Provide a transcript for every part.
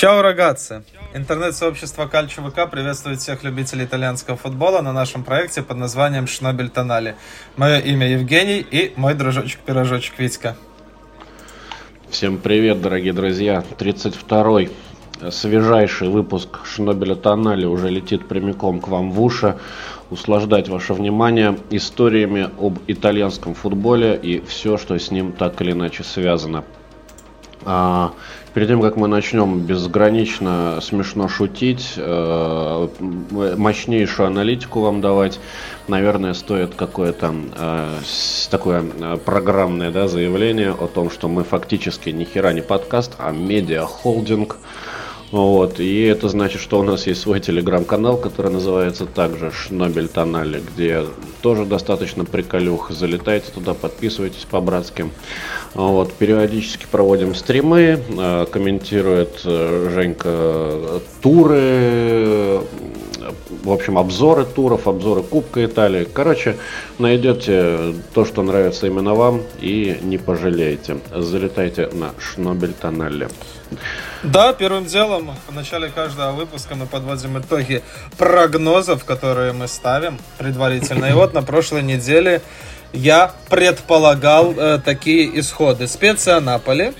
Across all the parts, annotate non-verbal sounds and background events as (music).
Чао, рогатцы! Интернет-сообщество Кальчо ВК приветствует всех любителей итальянского футбола на нашем проекте под названием Шнобель Тонали. Мое имя Евгений и мой дружочек-пирожочек Витька. Всем привет, дорогие друзья! 32-й свежайший выпуск Шнобеля Тонали уже летит прямиком к вам в уши. Услаждать ваше внимание историями об итальянском футболе и все, что с ним так или иначе связано. Перед тем, как мы начнем безгранично смешно шутить, э, мощнейшую аналитику вам давать, наверное, стоит какое-то э, такое э, программное да, заявление о том, что мы фактически ни хера не подкаст, а медиа-холдинг. Вот, и это значит, что у нас есть свой телеграм-канал, который называется также Шнобель Тонали, где тоже достаточно приколюх. Залетайте туда, подписывайтесь по-братски. Вот, периодически проводим стримы, э, комментирует э, Женька туры, в общем, обзоры туров, обзоры Кубка Италии. Короче, найдете то, что нравится именно вам, и не пожалеете. Залетайте на Шнобель Тоннелли. Да, первым делом в начале каждого выпуска мы подводим итоги прогнозов, которые мы ставим предварительно. И вот на прошлой неделе я предполагал э, такие исходы. Специя Наполи.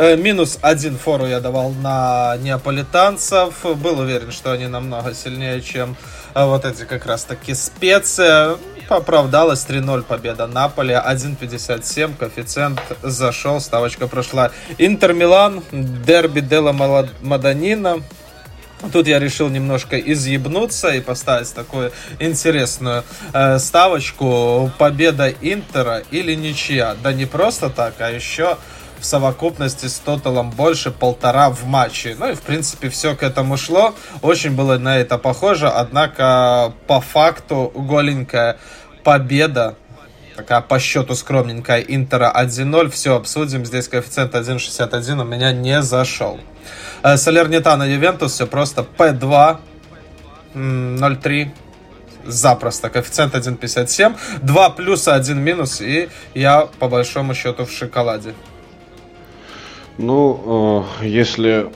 Э, минус один фору я давал на неаполитанцев. Был уверен, что они намного сильнее, чем э, вот эти как раз таки специи. Оправдалась 3-0 победа Наполи, 1.57, коэффициент зашел, ставочка прошла. Интер Милан, дерби Дела Маданина, Тут я решил немножко изъебнуться и поставить такую интересную э, ставочку. Победа Интера или ничья. Да не просто так, а еще в совокупности с тоталом больше полтора в матче. Ну и в принципе все к этому шло. Очень было на это похоже. Однако по факту голенькая победа такая по счету скромненькая Интера 1-0. Все обсудим. Здесь коэффициент 1.61 у меня не зашел. Э, Салернитана Ювентус все просто P2 0.3 запросто. Коэффициент 1.57. 2 плюса, 1 минус. И я по большому счету в шоколаде. Ну, э, если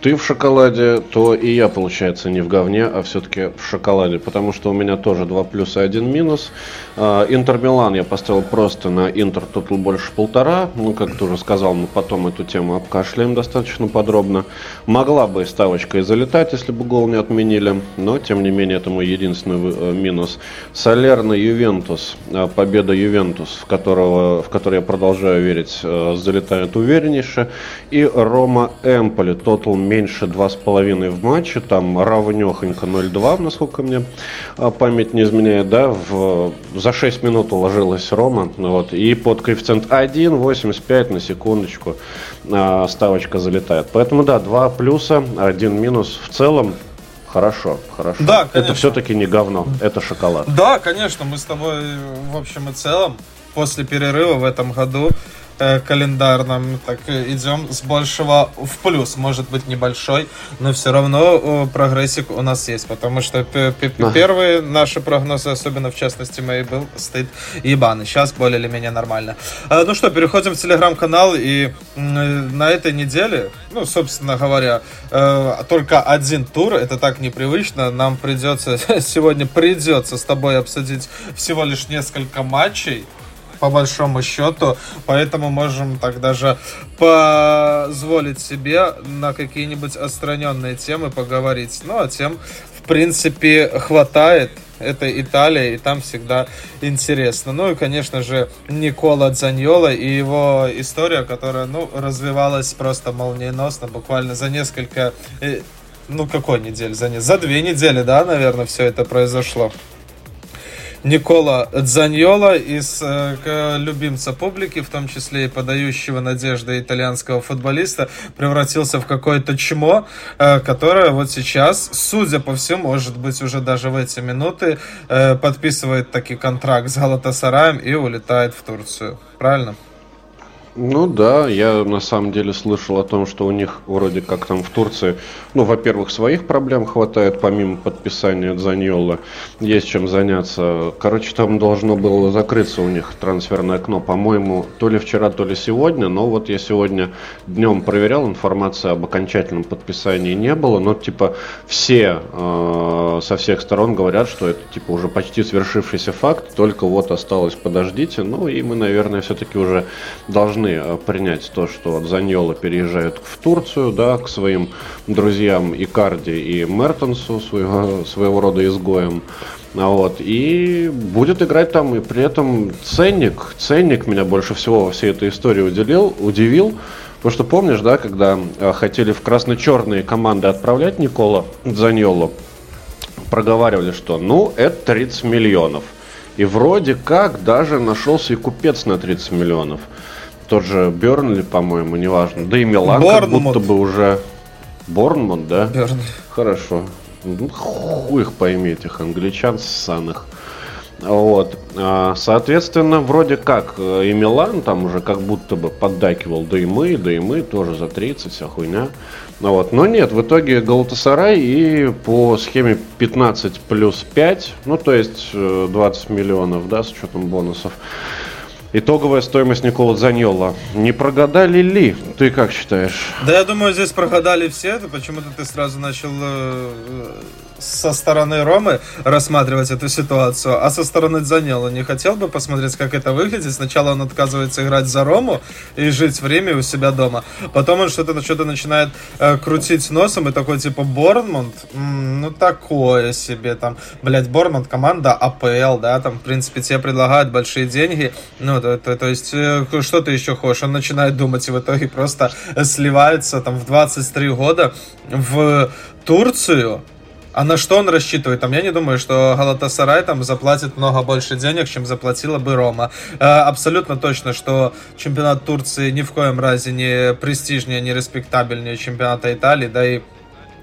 ты в шоколаде, то и я, получается, не в говне, а все-таки в шоколаде, потому что у меня тоже 2 плюса и 1 минус. Э, Интер Милан я поставил просто на Интер тотал больше полтора. Ну, как ты уже сказал, мы потом эту тему обкашляем достаточно подробно. Могла бы ставочка и залетать, если бы гол не отменили, но, тем не менее, это мой единственный э, минус. Солерно Ювентус, победа Ювентус, в, которого, в который я продолжаю верить, залетает увереннейше. И Рома Эмполи, тотал меньше 2,5 в матче, там равнехонько 0,2, насколько мне а, память не изменяет, да, в, за 6 минут уложилась Рома, вот, и под коэффициент 1,85 на секундочку а, ставочка залетает. Поэтому, да, 2 плюса, 1 минус в целом, Хорошо, хорошо. Да, конечно. Это все-таки не говно, это шоколад. Да, конечно, мы с тобой в общем и целом после перерыва в этом году Э, календарном, так идем с большего в плюс, может быть небольшой, но все равно э, прогрессик у нас есть, потому что первые наши прогнозы, особенно в частности мои, был стыд ебаный, сейчас более или менее нормально. Э, ну что, переходим в телеграм-канал, и на этой неделе, ну, собственно говоря, только один тур, это так непривычно, нам придется, (laughs) сегодня придется с тобой обсудить всего лишь несколько матчей, по большому счету, поэтому можем так даже позволить себе на какие-нибудь отстраненные темы поговорить. Ну, а тем, в принципе, хватает. Это Италия, и там всегда интересно. Ну и, конечно же, Никола Дзаньола и его история, которая, ну, развивалась просто молниеносно, буквально за несколько э, ну, какой недели? За, не... за две недели, да, наверное, все это произошло. Никола Дзаньола из э, любимца публики, в том числе и подающего надежды итальянского футболиста, превратился в какое-то чмо, э, которое вот сейчас, судя по всему, может быть уже даже в эти минуты, э, подписывает таки контракт с Галатасараем и улетает в Турцию. Правильно? Ну да, я на самом деле слышал о том, что у них вроде как там в Турции, ну, во-первых, своих проблем хватает, помимо подписания Заньола, есть чем заняться. Короче, там должно было закрыться у них трансферное окно, по-моему, то ли вчера, то ли сегодня, но вот я сегодня днем проверял, информации об окончательном подписании не было, но типа все э, со всех сторон говорят, что это типа уже почти свершившийся факт, только вот осталось подождите, ну и мы, наверное, все-таки уже должны должны э, принять то, что Заньола переезжает в Турцию, да, к своим друзьям Икарди и Мертенсу, своего, своего рода изгоем. А вот, и будет играть там, и при этом ценник, ценник меня больше всего во всей этой истории удивил, удивил Потому что помнишь, да, когда э, хотели в красно-черные команды отправлять Никола Заньолу, проговаривали, что ну, это 30 миллионов. И вроде как даже нашелся и купец на 30 миллионов тот же Бернли, по-моему, неважно. Да и Милан как будто бы уже... Борнмут, да? Бернли. Хорошо. Ну, хуй их пойми, этих англичан ссаных. Вот. А, соответственно, вроде как э, и Милан там уже как будто бы поддакивал, да и мы, да и мы тоже за 30, вся хуйня. Вот. Но нет, в итоге Галатасарай и по схеме 15 плюс 5, ну то есть 20 э, миллионов, да, с учетом бонусов. Итоговая стоимость Никола Заньола. Не прогадали ли? Ты как считаешь? Да я думаю, здесь прогадали все. Почему-то ты сразу начал э, со стороны Ромы рассматривать эту ситуацию, а со стороны Дзанела не хотел бы посмотреть, как это выглядит. Сначала он отказывается играть за Рому и жить время у себя дома. Потом он что-то что начинает э, крутить носом и такой типа Борнмунд, ну такое себе там, блять, Борнмунд команда АПЛ, да, там в принципе тебе предлагают большие деньги, ну то, то, то есть э, что ты еще хочешь? Он начинает думать и в итоге просто сливается там в 23 года в Турцию, а на что он рассчитывает? Там, я не думаю, что Галатасарай там заплатит много больше денег, чем заплатила бы Рома. Э, абсолютно точно, что чемпионат Турции ни в коем разе не престижнее, не респектабельнее чемпионата Италии, да и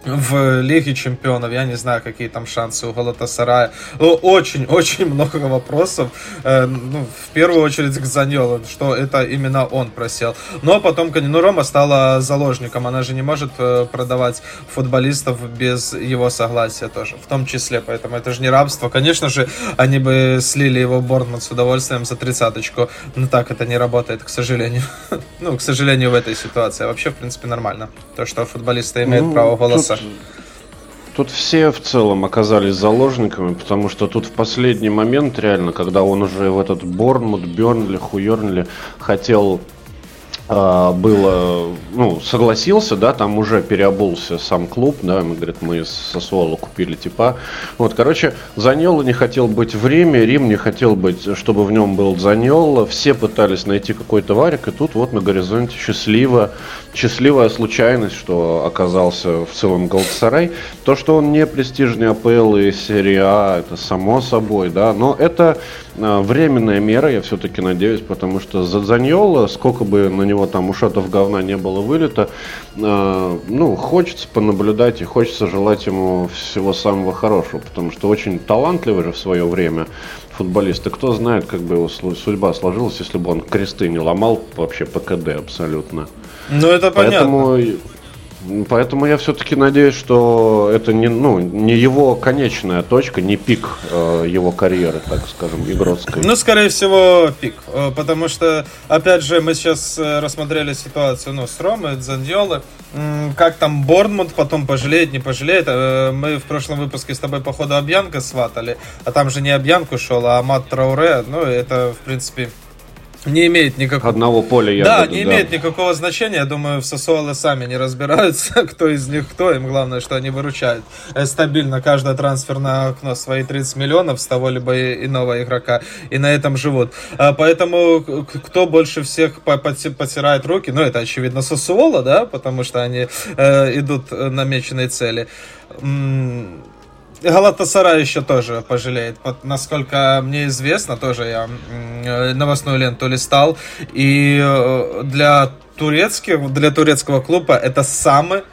в Лиге Чемпионов, я не знаю, какие там шансы у Галатасарая. Очень-очень много вопросов, э, ну, в первую очередь к Заньолу, что это именно он просел. Но потом ну, Рома стала заложником, она же не может э, продавать футболистов без его согласия тоже, в том числе, поэтому это же не рабство. Конечно же, они бы слили его Борнмут с удовольствием за тридцаточку, но так это не работает, к сожалению. (laughs) ну, к сожалению, в этой ситуации. А вообще, в принципе, нормально. То, что футболисты имеют ну, право голоса тут, тут все в целом оказались заложниками, потому что тут в последний момент, реально, когда он уже в этот Борнмут, Бернли, Хуернли хотел было, ну, согласился, да, там уже переобулся сам клуб, да, мы, говорит, мы с Сосуола купили типа. Вот, короче, Заньола не хотел быть в Риме, Рим не хотел быть, чтобы в нем был Заньола, все пытались найти какой-то варик, и тут вот на горизонте счастливо, счастливая случайность, что оказался в целом Галатасарай. То, что он не престижный АПЛ и серия А, это само собой, да, но это а, временная мера, я все-таки надеюсь, потому что за Заньола, сколько бы на него там ушатов говна не было вылета, э, ну, хочется понаблюдать и хочется желать ему всего самого хорошего, потому что очень талантливый же в свое время футболист. И кто знает, как бы его судьба сложилась, если бы он кресты не ломал вообще по КД абсолютно. Ну, это понятно. Поэтому я все-таки надеюсь, что это не, ну, не его конечная точка, не пик э, его карьеры, так скажем, игротской. Ну, скорее всего, пик. Э, потому что, опять же, мы сейчас э, рассмотрели ситуацию ну, с Ромой, Зандиолы. Как там Борнмут потом пожалеет, не пожалеет. Э, мы в прошлом выпуске с тобой, походу, Обьянка сватали. А там же не Обьянку шел, а Мат Трауре. Ну, это, в принципе, не имеет никакого... Одного поля я Да, не да. имеет никакого значения. Я думаю, в Сосуоле сами не разбираются, (laughs) кто из них кто. Им главное, что они выручают э, стабильно каждое трансферное окно свои 30 миллионов с того либо иного игрока. И на этом живут. А поэтому кто больше всех потирает руки, ну, это, очевидно, Сосуола, да, потому что они э, идут намеченной цели. Галатасарай еще тоже пожалеет. Насколько мне известно, тоже я новостную ленту листал. И э, для турецких, для турецкого клуба это самый э,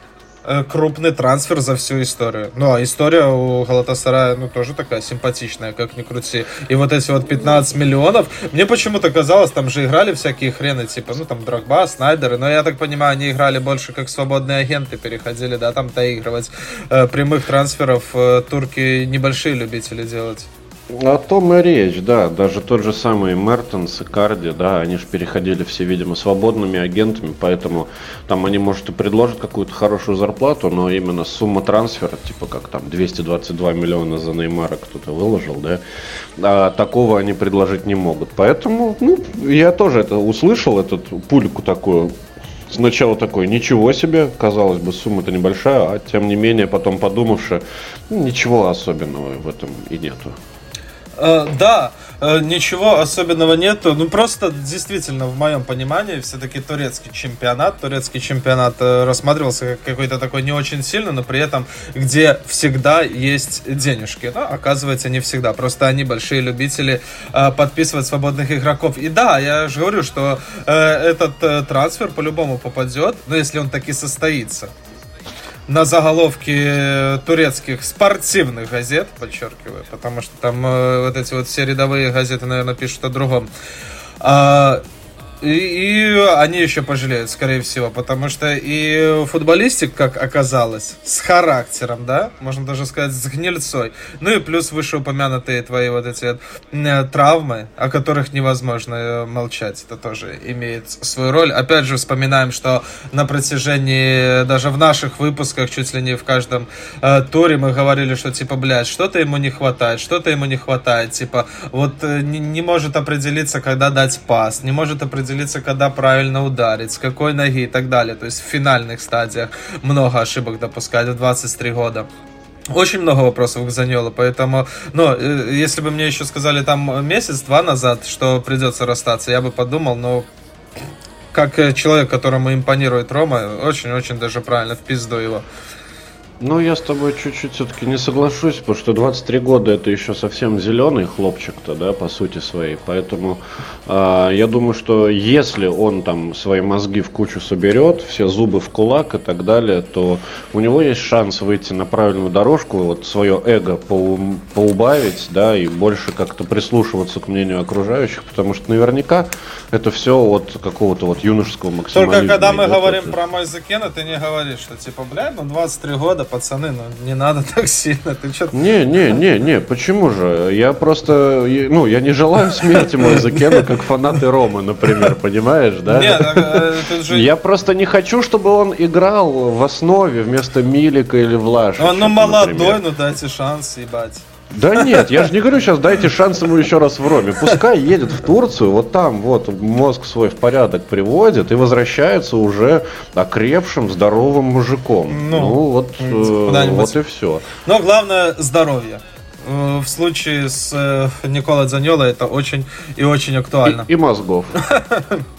крупный трансфер за всю историю. Ну, а история у Галатасарая, ну, тоже такая симпатичная, как ни крути. И вот эти вот 15 миллионов, мне почему-то казалось, там же играли всякие хрены, типа, ну, там, Драгба, Снайдеры, но я так понимаю, они играли больше как свободные агенты, переходили, да, там, доигрывать. Э, прямых трансферов э, турки небольшие любители делать. О том и речь, да. Даже тот же самый Мертенс и Карди, да, они же переходили все, видимо, свободными агентами, поэтому там они, может, и предложат какую-то хорошую зарплату, но именно сумма трансфера, типа как там 222 миллиона за Неймара кто-то выложил, да, а такого они предложить не могут. Поэтому, ну, я тоже это услышал, этот пульку такую, Сначала такой, ничего себе, казалось бы, сумма-то небольшая, а тем не менее, потом подумавши, ничего особенного в этом и нету. Э, да, э, ничего особенного нету. Ну, просто действительно, в моем понимании, все-таки турецкий чемпионат, турецкий чемпионат э, рассматривался как какой-то такой не очень сильный, но при этом, где всегда есть денежки. Да, оказывается, не всегда. Просто они большие любители подписывать свободных игроков. И да, я же говорю, что этот трансфер по-любому попадет, но если он таки состоится на заголовки турецких спортивных газет, подчеркиваю, потому что там э, вот эти вот все рядовые газеты, наверное, пишут о другом. А, и, и они еще пожалеют, скорее всего, потому что и футболистик, как оказалось, с характером, да, можно даже сказать, с гнильцой. Ну и плюс вышеупомянутые твои вот эти вот э, травмы, о которых невозможно э, молчать, это тоже имеет свою роль. Опять же, вспоминаем, что на протяжении, даже в наших выпусках, чуть ли не в каждом э, туре мы говорили, что типа, блядь, что-то ему не хватает, что-то ему не хватает, типа, вот э, не, не может определиться, когда дать пас, не может определиться определиться, когда правильно ударить, с какой ноги и так далее. То есть в финальных стадиях много ошибок допускать в 23 года. Очень много вопросов к Заньолу, поэтому, ну, э, если бы мне еще сказали там месяц-два назад, что придется расстаться, я бы подумал, но как человек, которому импонирует Рома, очень-очень даже правильно в пизду его. Ну, я с тобой чуть-чуть все-таки не соглашусь, потому что 23 года это еще совсем зеленый хлопчик-то, да, по сути своей. Поэтому э, я думаю, что если он там свои мозги в кучу соберет, все зубы в кулак и так далее, то у него есть шанс выйти на правильную дорожку, вот свое эго поу- поубавить, да, и больше как-то прислушиваться к мнению окружающих, потому что наверняка это все от какого-то вот юношеского максимализма. Только когда мы говорим это... про Майзекена, ты не говоришь, что типа, блядь, ну 23 года, пацаны, ну не надо (laughs) так сильно. Ты что Не, не, не, не, почему же? Я просто, ну, я не желаю (laughs) смерти Майзекена, как фанаты Ромы, например, понимаешь, да? Нет, э, же... Я просто не хочу, чтобы он играл в основе вместо Милика или Влаша. Он ну молодой, ну дайте шанс, ебать. Да нет, я же не говорю сейчас, дайте шанс ему еще раз в Роме. Пускай едет в Турцию, вот там вот мозг свой в порядок приводит и возвращается уже окрепшим, здоровым мужиком. Ну, ну вот, э, вот и все. Но главное здоровье э, в случае с э, Никола Заньола это очень и очень актуально. И, и мозгов. (laughs)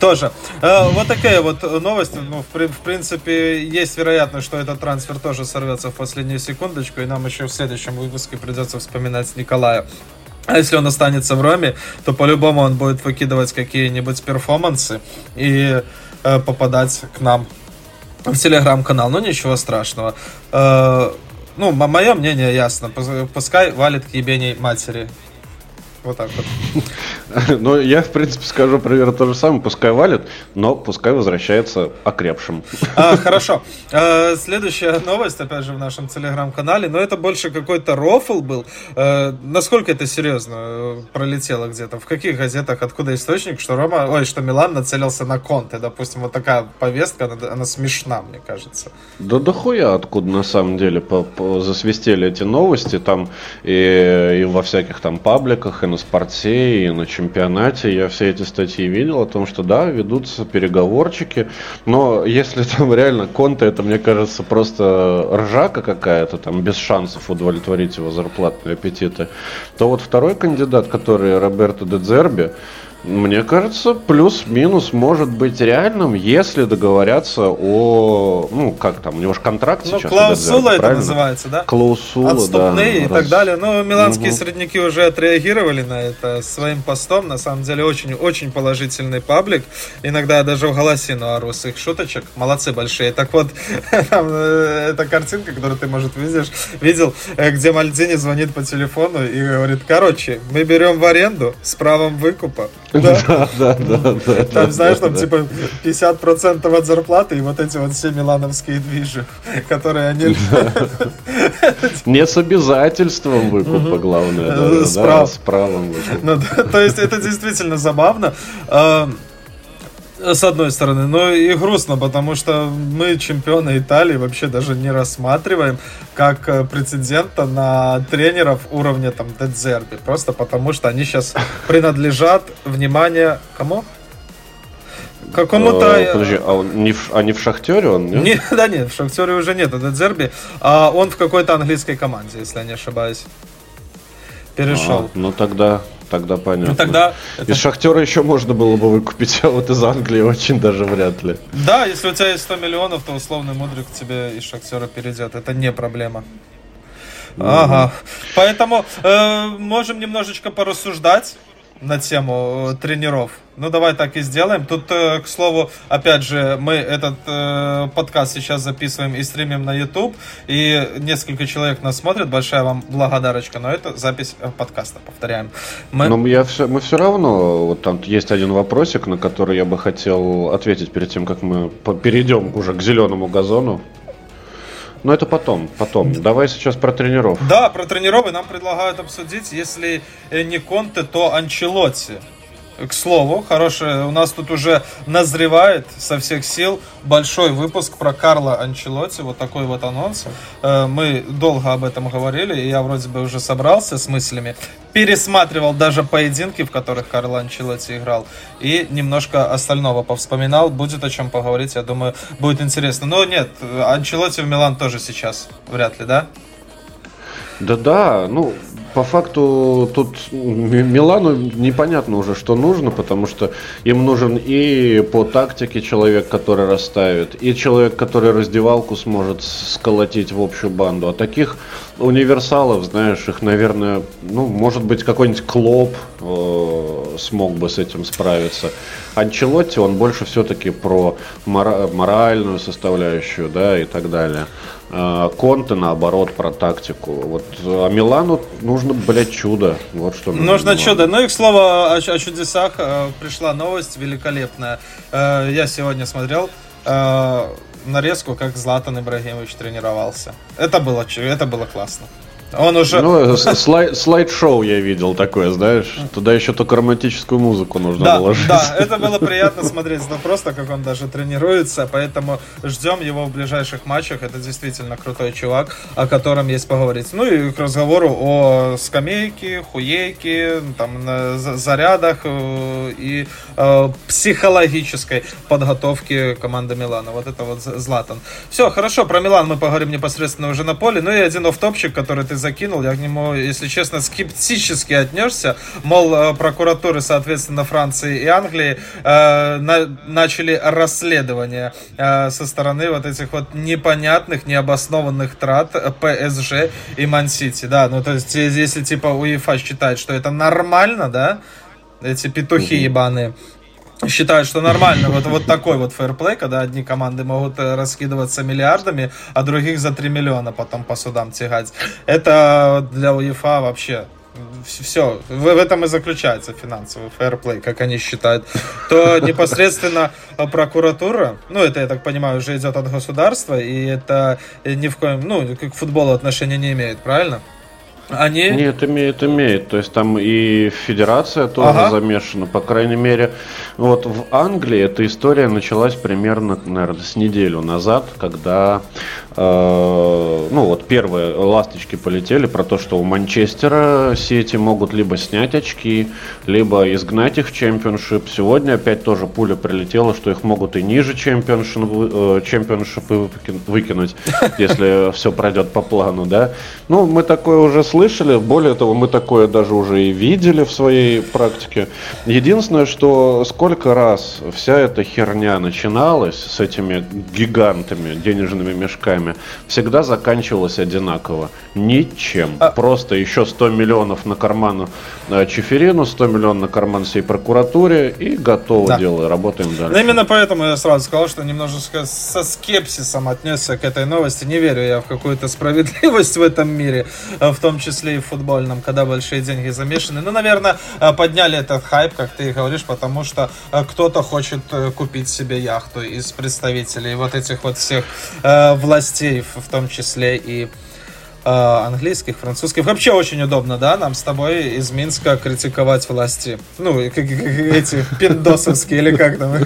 Тоже. Э, вот такая вот новость. Ну, в, принципе, есть вероятность, что этот трансфер тоже сорвется в последнюю секундочку, и нам еще в следующем выпуске придется вспоминать Николая. А если он останется в Роме, то по-любому он будет выкидывать какие-нибудь перформансы и э, попадать к нам в телеграм-канал. Ну, ничего страшного. Э, ну, мое мнение ясно. Пускай валит к ебеней матери. Вот так вот. (laughs) Ну, я, в принципе, скажу примерно то же самое. Пускай валит, но пускай возвращается окрепшим. (laughs) А, хорошо. А, следующая новость, опять же, в нашем телеграм-канале. Но это больше какой-то рофл был. А, насколько это серьезно э, пролетело где-то? В каких газетах? Откуда источник? Что Рома... Ой, что Милан нацелился на Конте. Допустим, вот такая повестка, она, она смешна, мне кажется. Да дохуя откуда, на самом деле, по, по, засвистели эти новости. Там и, и во всяких там пабликах, и на спорте, и на чемпионате. Я все эти статьи видел о том, что да, ведутся переговорчики, но если (laughs) там реально Конте, это, мне кажется, просто ржака какая-то, там, без шансов удовлетворить его зарплатные аппетиты, то вот второй кандидат, который Роберто Дедзерби, Мне кажется, плюс-минус может быть реальным, если договорятся о, ну, как там, у него же контракт ну, сейчас. клаусула это правильно? называется, да? Клаусула, Отступные да, и раз... так далее. Ну, миланские угу. средники уже отреагировали на это своим постом. На самом деле, очень-очень положительный паблик. Иногда я даже в голосину ору с их шуточек. Молодцы большие. Так вот, (laughs) там, э, эта картинка, которую ты, может, видишь, видел, э, где Мальдини звонит по телефону и говорит, короче, мы берем в аренду с правом выкупа. (laughs) Да, да, да, да. Там, знаешь, там типа 50% от зарплаты и вот эти вот все милановские движи, которые они... (laughs) Не с обязательством выкупа, главное. Э, с правом. Ну, то есть это действительно забавно. А, с одной стороны, но и грустно, потому что мы чемпионы Италии вообще даже не рассматриваем как э, прецедента на тренеров уровня там Дедзерби, просто потому что они сейчас (laughs) принадлежат, внимание, кому? Какому-то... Э, подожди, а, он не в, а не в Шахтере он, нет? Не, (laughs) да нет, в Шахтере уже нет, это Дедзерби, а он в какой-то английской команде, если я не ошибаюсь. Перешел. А, ну тогда тогда понятно. Ну, тогда это... Из Шахтера еще можно было бы выкупить, а вот из Англии очень даже вряд ли. Да, если у тебя есть 100 миллионов, то условный Мудрик тебе из Шахтера перейдет. Это не проблема. Mm-hmm. Ага. Поэтому э, можем немножечко порассуждать на тему э, тренеров. Ну, давай так и сделаем. Тут, э, к слову, опять же, мы этот э, подкаст сейчас записываем и стримим на YouTube, и несколько человек нас смотрят. Большая вам благодарочка, но это запись э, подкаста, повторяем. Мы... Но я все, мы все равно, вот там есть один вопросик, на который я бы хотел ответить перед тем, как мы перейдем уже к зеленому газону. Но это потом, потом. Давай сейчас про тренеров. Да, про тренеров нам предлагают обсудить, если не Конте, то Анчелотти к слову, хорошее, у нас тут уже назревает со всех сил большой выпуск про Карла Анчелотти, вот такой вот анонс. Э, мы долго об этом говорили, и я вроде бы уже собрался с мыслями, пересматривал даже поединки, в которых Карл Анчелотти играл, и немножко остального повспоминал, будет о чем поговорить, я думаю, будет интересно. Но нет, Анчелотти в Милан тоже сейчас, вряд ли, да? Да-да, ну, по факту тут Милану непонятно уже, что нужно, потому что им нужен и по тактике человек, который расставит, и человек, который раздевалку сможет сколотить в общую банду. А таких универсалов, знаешь, их, наверное, ну, может быть, какой-нибудь Клоп э, смог бы с этим справиться. Анчелотти, он больше все-таки про мора- моральную составляющую, да, и так далее. А, Конте, наоборот, про тактику. Вот, а Милану нужно, блядь, чудо. Вот что нужно. Нужно чудо. Ну и, к слову, о, о чудесах э, пришла новость великолепная. Э, я сегодня смотрел э, нарезку, как Златан Ибрагимович тренировался. Это было, это было классно. Он уже... Ну, слайд, слайд-шоу я видел такое, знаешь. Туда еще только романтическую музыку нужно да, положить. Да, (laughs) это было приятно смотреть. Но просто, как он даже тренируется. Поэтому ждем его в ближайших матчах. Это действительно крутой чувак, о котором есть поговорить. Ну и к разговору о скамейке, хуейке, там, зарядах э, и э, психологической подготовке команды Милана. Вот это вот Златан. Все, хорошо, про Милан мы поговорим непосредственно уже на поле. Ну и один офтопчик, который ты закинул, я к нему, если честно, скептически отнесся. Мол, э, прокуратуры, соответственно, Франции и Англии э, на, начали расследование э, со стороны вот этих вот непонятных, необоснованных трат ПСЖ и Мансити. Да, ну то есть, если типа УЕФА считает, что это нормально, да, эти петухи ебаные, считают, что нормально вот, вот такой вот фэрплей, когда одни команды могут э, раскидываться миллиардами, а других за 3 миллиона потом по судам тягать. Это для УЕФА вообще все, в, в этом и заключается финансовый фэрплей, как они считают, то непосредственно прокуратура, ну, это, я так понимаю, уже идет от государства, и это ни в коем, ну, к футболу отношения не имеет, правильно? Они... Нет, имеет, имеет. То есть там и федерация тоже ага. замешана, по крайней мере. Вот в Англии эта история началась примерно, наверное, с неделю назад, когда э, ну вот первые ласточки полетели про то, что у Манчестера Сити могут либо снять очки, либо изгнать их в Championship. Сегодня опять тоже пуля прилетела, что их могут и ниже Championship, э, Championship ы выкинуть, (laughs) если все пройдет по плану, да. Ну, мы такое уже слышали, более того, мы такое даже уже и видели в своей практике. Единственное, что сколько раз вся эта херня начиналась с этими гигантами, денежными мешками, всегда заканчивалась одинаково. Ничем. А... Просто еще 100 миллионов на карман э, Чеферину, 100 миллионов на карман всей прокуратуре и готово да. дело, работаем дальше. Но именно поэтому я сразу сказал, что немножечко со скепсисом отнесся к этой новости. Не верю я в какую-то справедливость в этом мире, э, в том числе и в футбольном, когда большие деньги замешаны. Ну, наверное, э, подняли этот хайп, как ты говоришь, потому что кто-то хочет купить себе яхту из представителей вот этих вот всех властей, в том числе и э, английских, французских. Вообще очень удобно, да, нам с тобой из Минска критиковать власти. Ну, эти пиндосовские или как там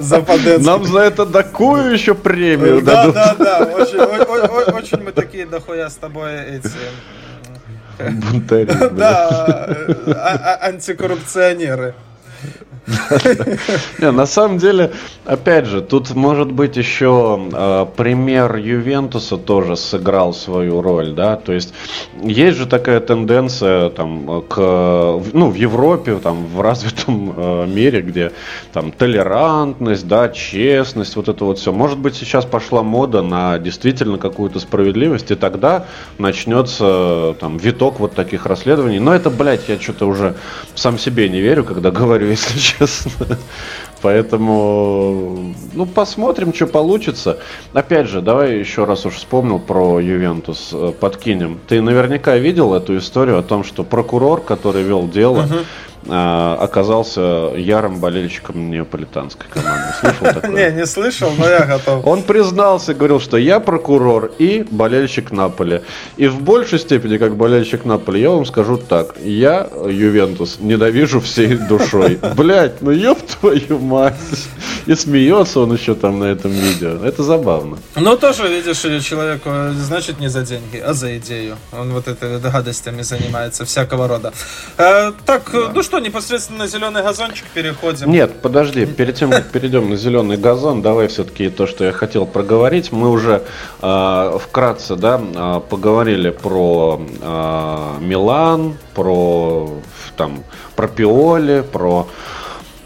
западенские. Нам за это такую еще премию Да, да, да. Очень, очень мы такие дохуя с тобой эти... Бунтари. Да, а, а, антикоррупционеры. На самом деле, опять же, тут может быть еще э, пример Ювентуса тоже сыграл свою роль, да, то есть есть же такая тенденция там к, ну, в Европе, там, в развитом э, мире, где там толерантность, да, честность, вот это вот все. Может быть, сейчас пошла мода на действительно какую-то справедливость, и тогда начнется там виток вот таких расследований. Но это, блядь, я что-то уже сам себе не верю, когда (laughs) говорю, если (laughs) честно. Поэтому, ну, посмотрим, что получится. Опять же, давай еще раз уж вспомнил про Ювентус, э, подкинем. Ты наверняка видел эту историю о том, что прокурор, который вел дело, uh-huh оказался ярым болельщиком неаполитанской команды. Слышал (laughs) такое? Не, не слышал, но я готов. Он признался, говорил, что я прокурор и болельщик Наполи. И в большей степени, как болельщик Наполи, я вам скажу так. Я Ювентус ненавижу всей душой. (laughs) Блять, ну ёб твою мать. И смеется он еще там на этом видео. Это забавно. Ну, тоже, видишь, человеку, значит, не за деньги, а за идею. Он вот этой гадостями занимается, всякого рода. Э, так, ну что, что, непосредственно на зеленый газончик переходим? Нет, подожди, перед тем, как перейдем на зеленый газон, давай все-таки то, что я хотел проговорить. Мы уже э, вкратце да, э, поговорили про э, Милан, про, там, про Пиоли, про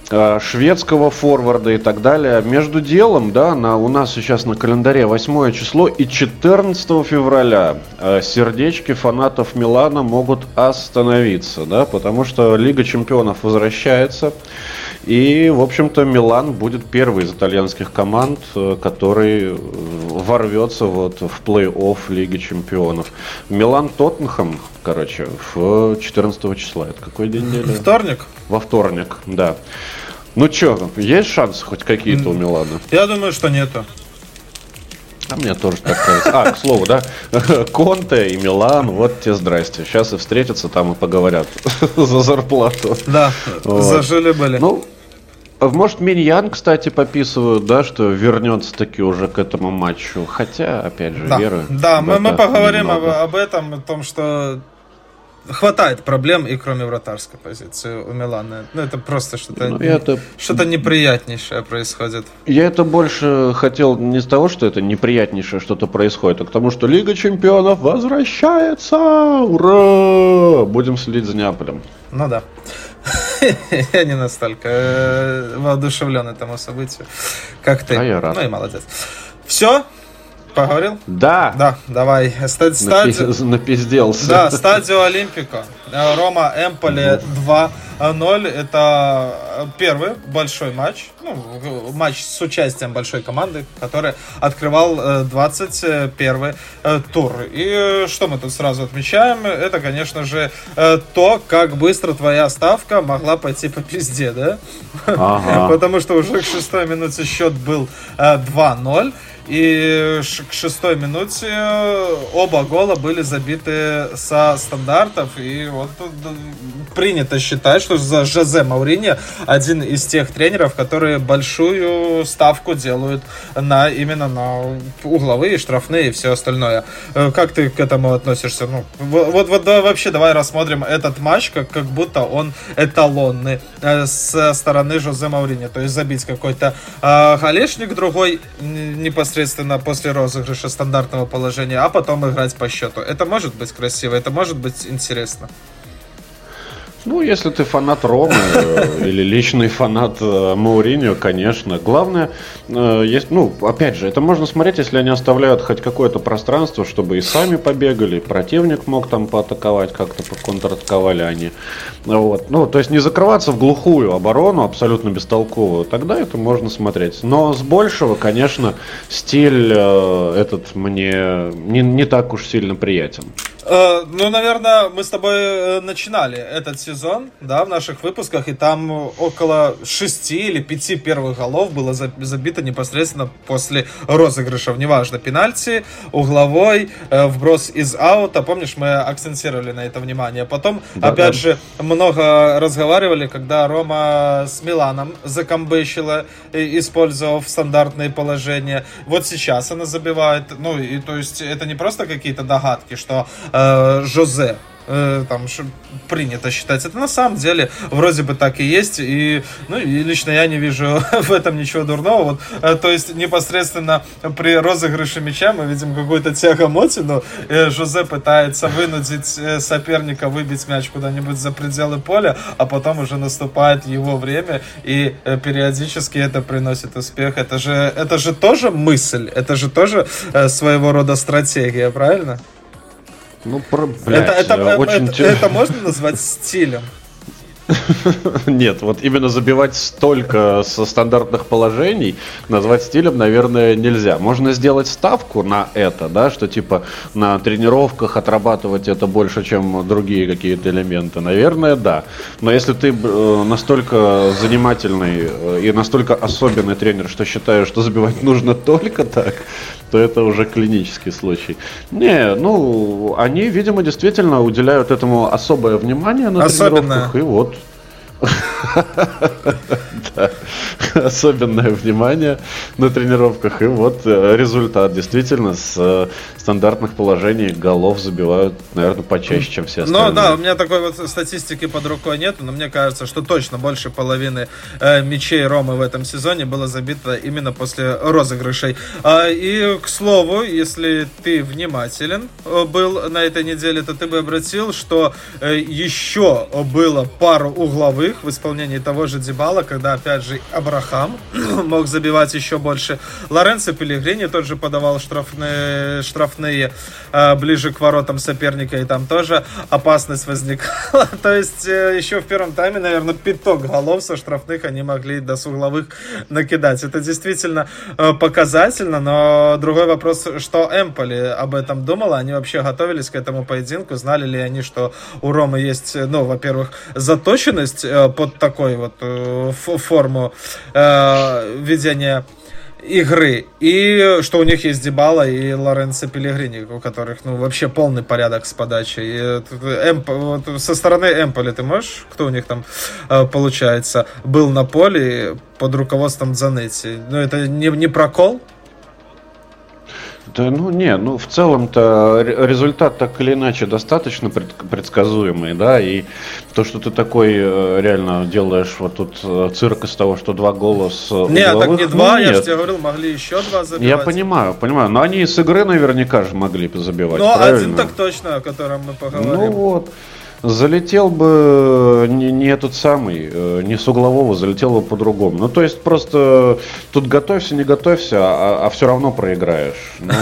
шведского форварда и так далее. Между делом, да, на, у нас сейчас на календаре 8 число и 14 февраля э, сердечки фанатов Милана могут остановиться, да, потому что Лига чемпионов возвращается. И, в общем-то, Милан будет первый из итальянских команд, э, который ворвется вот в плей-офф Лиги Чемпионов. Милан-Тоттенхэм, короче, в 14 числа. Это какой день недели? Вторник. Во вторник, да. Ну что, есть шансы хоть какие-то у Милана? Я думаю, что нету. А мне тоже так кажется. А, к слову, да, (laughs) Конте и Милан, вот те здрасте. Сейчас и встретятся там и поговорят (laughs) за зарплату. Да, вот. зажили были. Ну, может, Миньян, кстати, пописывают, да, что вернется таки уже к этому матчу. Хотя, опять же, да. веры. Да, мы, мы поговорим об, об этом, о том, что хватает проблем и кроме вратарской позиции у Милана. Ну, это просто что-то ну, это... что-то неприятнейшее происходит. Я это больше хотел не с того, что это неприятнейшее что-то происходит, а к тому, что Лига Чемпионов возвращается! Ура! Будем следить за Неаполем. Ну да. (laughs) Я не настолько э, воодушевлен этому событию, как ты. А я рад. Ну и молодец. Все, Поговорил? Да. Да, давай. Стад... Напи... (laughs) Напизделся. Да, стадио Олимпика. Э, Рома Эмполи 2-0. Это первый большой матч. Ну, матч с участием большой команды, который открывал 21 э, э, тур. И что мы тут сразу отмечаем? Это, конечно же, то, как быстро твоя ставка могла пойти по пизде, да? Ага. (laughs) Потому что уже к шестой минуте счет был 2-0. И к шестой минуте оба гола были забиты со стандартов. И вот принято считать, что за Жозе Маурини один из тех тренеров, которые большую ставку делают на именно на угловые, штрафные и все остальное. Э, как ты к этому относишься? Ну, вот, вот да, вообще давай рассмотрим этот матч, как, как будто он эталонный э, с стороны Жозе Маурини. То есть забить какой-то э, другой непосредственно после розыгрыша стандартного положения, а потом играть по счету. Это может быть красиво, это может быть интересно. Ну, если ты фанат Ромы э, (laughs) или личный фанат э, Мауриньо, конечно. Главное, э, есть, ну, опять же, это можно смотреть, если они оставляют хоть какое-то пространство, чтобы и сами побегали, противник мог там поатаковать, как-то контратаковали они. Вот. Ну, то есть не закрываться в глухую оборону, абсолютно бестолковую, тогда это можно смотреть. Но с большего, конечно, стиль этот мне не, не так уж сильно приятен. Ну, наверное, мы с тобой начинали этот сезон да, в наших выпусках, и там около шести или пяти первых голов было забито непосредственно после розыгрышев, неважно, пенальти, угловой, э, вброс из аута, помнишь, мы акцентировали на это внимание. Потом, да, опять да. же, много разговаривали, когда Рома с Миланом закомбыщила, использовав стандартные положения. Вот сейчас она забивает, ну, и то есть это не просто какие-то догадки, что э, Жозе э, там принято считать. Это на самом деле вроде бы так и есть. И, ну, и лично я не вижу (laughs) в этом ничего дурного. Вот, э, то есть непосредственно при розыгрыше мяча мы видим какую-то тягомотину. Жозе пытается вынудить соперника выбить мяч куда-нибудь за пределы поля, а потом уже наступает его время, и периодически это приносит успех. Это же, это же тоже мысль, это же тоже своего рода стратегия, правильно? Ну, про, блядь, это, это, очень... это, это можно назвать стилем? Нет, вот именно забивать столько со стандартных положений назвать стилем, наверное, нельзя. Можно сделать ставку на это, да, что типа на тренировках отрабатывать это больше, чем другие какие-то элементы. Наверное, да. Но если ты э, настолько занимательный э, и настолько особенный тренер, что считаешь, что забивать нужно только так, то это уже клинический случай. Не, ну, они, видимо, действительно уделяют этому особое внимание на Особенно... тренировках, и вот Особенное внимание на тренировках. И вот э, результат. Действительно, с э, стандартных положений голов забивают, наверное, почаще, чем все остальные. Ну да, у меня такой вот статистики под рукой нет, но мне кажется, что точно больше половины э, мячей Ромы в этом сезоне было забито именно после розыгрышей. А, и, к слову, если ты внимателен был на этой неделе, то ты бы обратил, что еще было пару угловых голевых в исполнении того же Дебала, когда, опять же, Абрахам (clears throat) мог забивать еще больше. Лоренцо Пелегрини тот же подавал штрафные, штрафные э, ближе к воротам соперника, и там тоже опасность возникала. (laughs) То есть э, еще в первом тайме, наверное, пяток голов со штрафных они могли до угловых накидать. Это действительно э, показательно, но другой вопрос, что Эмполи об этом думала, они вообще готовились к этому поединку, знали ли они, что у Ромы есть, ну, во-первых, заточенность Э, под такой вот э, форму э, ведения игры. И что у них есть Дебала и Лоренцо Пелегрини, у которых ну, вообще полный порядок с подачей. И, Эмп, вот, со стороны Эмполи ты можешь, кто у них там получается, был на поле под руководством Занетти. Ну это не, не прокол? Да, ну не, ну в целом-то результат так или иначе достаточно предсказуемый, да, и то, что ты такой э, реально делаешь вот тут э, цирк из того, что два гола с Нет, угловых, так не два, ну, я же тебе говорил, могли еще два забивать. Я понимаю, понимаю, но они с игры наверняка же могли забивать, Ну, один так точно, о котором мы поговорим. Ну вот, залетел бы не, не этот самый, э, не с углового, залетел бы по-другому. Ну, то есть просто тут готовься, не готовься, а, а все равно проиграешь. Ну,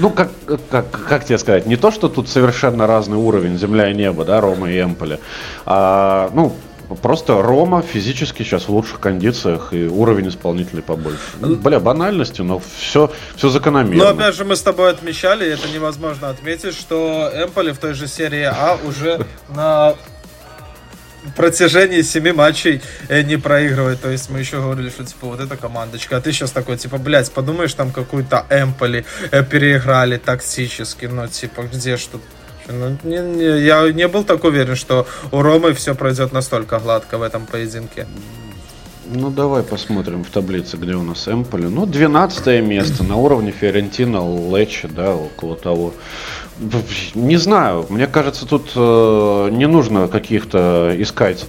ну как, как, как тебе сказать, не то, что тут совершенно разный уровень, земля и небо, да, Рома и Эмполи, а, ну, Просто Рома физически сейчас в лучших кондициях и уровень исполнителей побольше. Ну, бля, банальности, но все, все закономерно. Но опять же мы с тобой отмечали, и это невозможно отметить, что Эмполи в той же серии А уже на протяжении семи матчей э, не проигрывает. То есть мы еще говорили, что типа вот эта командочка. А ты сейчас такой, типа, блядь, подумаешь, там какую-то Эмполи э, переиграли тактически. Ну, типа, где что Ну, не, не, я не был так уверен, что у Ромы все пройдет настолько гладко в этом поединке. Ну, давай посмотрим в таблице, где у нас Эмполи. Ну, 12 место на уровне Фиорентина, Лечи, да, около того. Не знаю, мне кажется, тут э, не нужно каких-то искать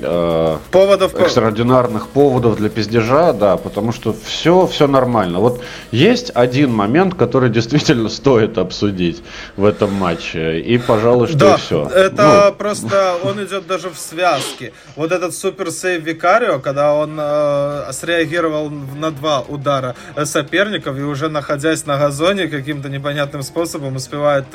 э, поводов, экстраординарных поводов для пиздежа, да, потому что все, все нормально. Вот есть один момент, который действительно стоит обсудить в этом матче, и, пожалуй, что да, и все. Это ну. просто он идет даже в связке. Вот этот супер сейв Викарио, когда он э, среагировал на два удара соперников и уже находясь на газоне каким-то непонятным способом успевает успевает